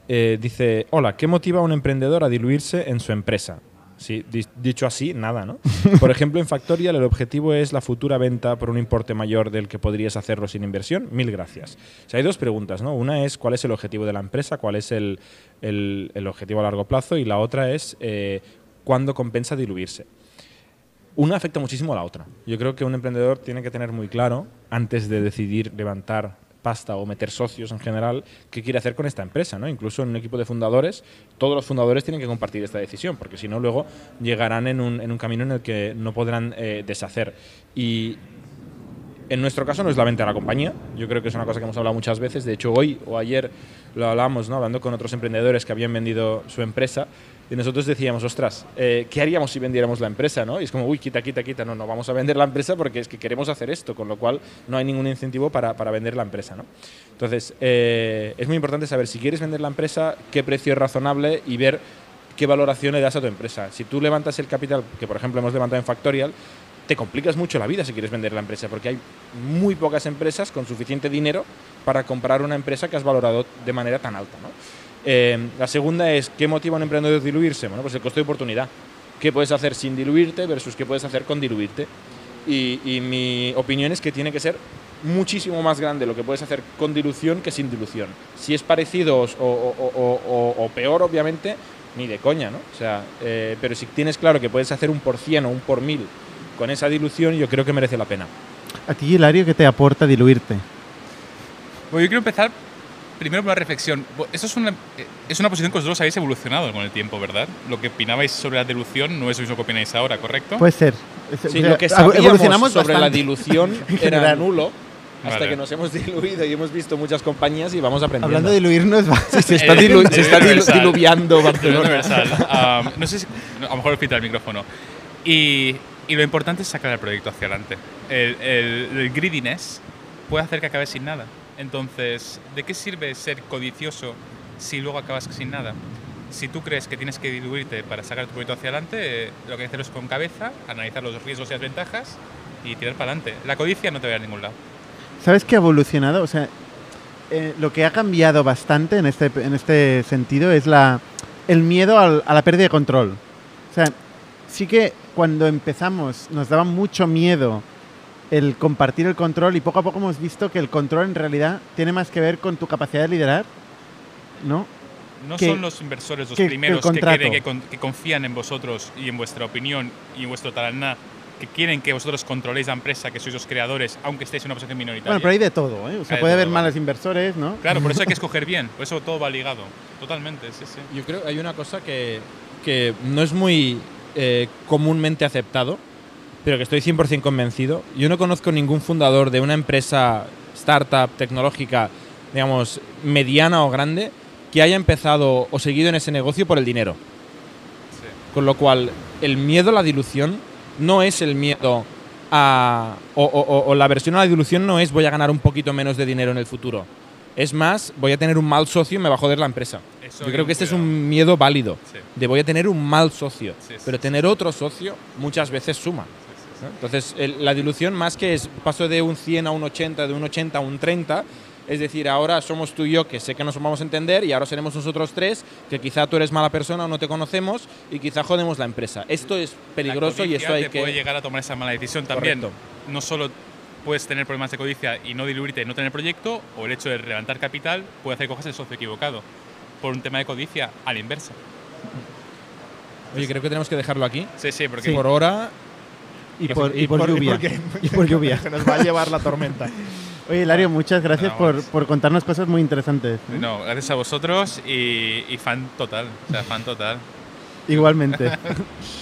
eh, dice: Hola, ¿qué motiva a un emprendedor a diluirse en su empresa? Sí, di- dicho así, nada, ¿no? Por ejemplo, en Factorial el objetivo es la futura venta por un importe mayor del que podrías hacerlo sin inversión. Mil gracias. O sea, hay dos preguntas, ¿no? Una es cuál es el objetivo de la empresa, cuál es el, el- el objetivo a largo plazo, y la otra es eh, cuándo compensa diluirse. Una afecta muchísimo a la otra. Yo creo que un emprendedor tiene que tener muy claro, antes de decidir levantar pasta o meter socios en general, qué quiere hacer con esta empresa. ¿no? Incluso en un equipo de fundadores, todos los fundadores tienen que compartir esta decisión, porque si no, luego llegarán en un, en un camino en el que no podrán eh, deshacer. Y en nuestro caso no es la venta de la compañía. Yo creo que es una cosa que hemos hablado muchas veces. De hecho, hoy o ayer lo hablamos, ¿no? hablando con otros emprendedores que habían vendido su empresa. Y nosotros decíamos, ostras, eh, ¿qué haríamos si vendiéramos la empresa? ¿no? Y es como, uy, quita, quita, quita. No, no, vamos a vender la empresa porque es que queremos hacer esto, con lo cual no hay ningún incentivo para, para vender la empresa. ¿no? Entonces, eh, es muy importante saber si quieres vender la empresa, qué precio es razonable y ver qué valoración le das a tu empresa. Si tú levantas el capital, que por ejemplo hemos levantado en Factorial, te complicas mucho la vida si quieres vender la empresa, porque hay muy pocas empresas con suficiente dinero para comprar una empresa que has valorado de manera tan alta. ¿no? Eh, la segunda es, ¿qué motiva a un emprendedor a diluirse? Bueno, pues el costo de oportunidad. ¿Qué puedes hacer sin diluirte versus qué puedes hacer con diluirte? Y, y mi opinión es que tiene que ser muchísimo más grande lo que puedes hacer con dilución que sin dilución. Si es parecido o, o- o- o- o peor, obviamente, ni de coña, ¿no? O sea, eh, pero si tienes claro que puedes hacer un por cien o un por mil con esa dilución, yo creo que merece la pena. A ti, Hilario, ¿qué te aporta diluirte? Bueno, yo quiero empezar primero por una reflexión. Esto es una, eh, es una posición que vosotros habéis evolucionado con el tiempo, ¿verdad? Lo que opinabais sobre la dilución no es lo mismo que opináis ahora, ¿correcto? Puede ser. Sí, o sea, lo que evolucionamos sobre la bastante. dilución En era nulo hasta Vale. que nos hemos diluido y hemos visto muchas compañías y vamos aprendiendo. Hablando de diluirnos, se está, El- dilu- se está dilu- diluviando Barcelona. Am, no sé si. a lo mejor filtra el micrófono. Y, y lo importante es sacar el proyecto hacia adelante. El, el- el greediness puede hacer que acabes sin nada. Entonces, ¿de qué sirve ser codicioso si luego acabas sin nada? Si tú crees que tienes que diluirte para sacar tu proyecto hacia adelante, lo que hay que hacer es con cabeza, analizar los riesgos y las ventajas y tirar para adelante. La codicia no te va a a ningún lado. ¿Sabes qué ha evolucionado? O sea, eh, lo que ha cambiado bastante en este, en este sentido es la, el miedo al- a la pérdida de control. O sea, sí que cuando empezamos nos daba mucho miedo el compartir el control y poco a poco hemos visto que el control en realidad tiene más que ver con tu capacidad de liderar, ¿no? No Que- son los inversores los que- primeros que, quieren, que, con- que confían en vosotros y en vuestra opinión y en vuestro taraná, que quieren que vosotros controléis la empresa, que sois los creadores, aunque estéis en una posición minoritaria. Bueno, pero hay de todo, ¿eh? O sea, Hay puede todo, haber vale. malos inversores, ¿no? Claro, por eso hay que escoger bien, por eso todo va ligado. Totalmente, sí, sí. Yo creo que hay una cosa que, que no es muy eh, comúnmente aceptado, pero que estoy 100% convencido. Yo no conozco ningún fundador de una empresa startup tecnológica, digamos, mediana o grande, que haya empezado o seguido en ese negocio por el dinero. sí. Con lo cual, el miedo a la dilución no es el miedo a. O, o- o- o la versión a la dilución no es voy a ganar un poquito menos de dinero en el futuro. Es más, voy a tener un mal socio y me va a joder la empresa. Eso Yo creo que este es un miedo válido. Sí. De voy a tener un mal socio. Sí, sí, pero tener otro socio muchas veces suma. Entonces, el- la dilución más que es paso de un 100 a un 80, de un 80 a un 30, es decir, ahora somos tú y yo que sé que nos vamos a entender y ahora seremos nosotros tres, que quizá tú eres mala persona o no te conocemos y quizá jodemos la empresa. Esto es peligroso La y esto hay te que... puede llegar a tomar esa mala decisión también. Correcto. No solo puedes tener problemas de codicia y no diluirte y no tener proyecto, o el hecho de levantar capital puede hacer que cojas el socio equivocado por un tema de codicia a la inversa. Oye, creo que tenemos que dejarlo aquí. Sí, sí, porque Por hora... Y por, y por lluvia. porque- Y por lluvia. Se nos va a llevar la tormenta. Oye, Hilario, muchas gracias No, por, por contarnos cosas muy interesantes. ¿eh? No, gracias a vosotros y, y fan total. O sea, fan total. Igualmente.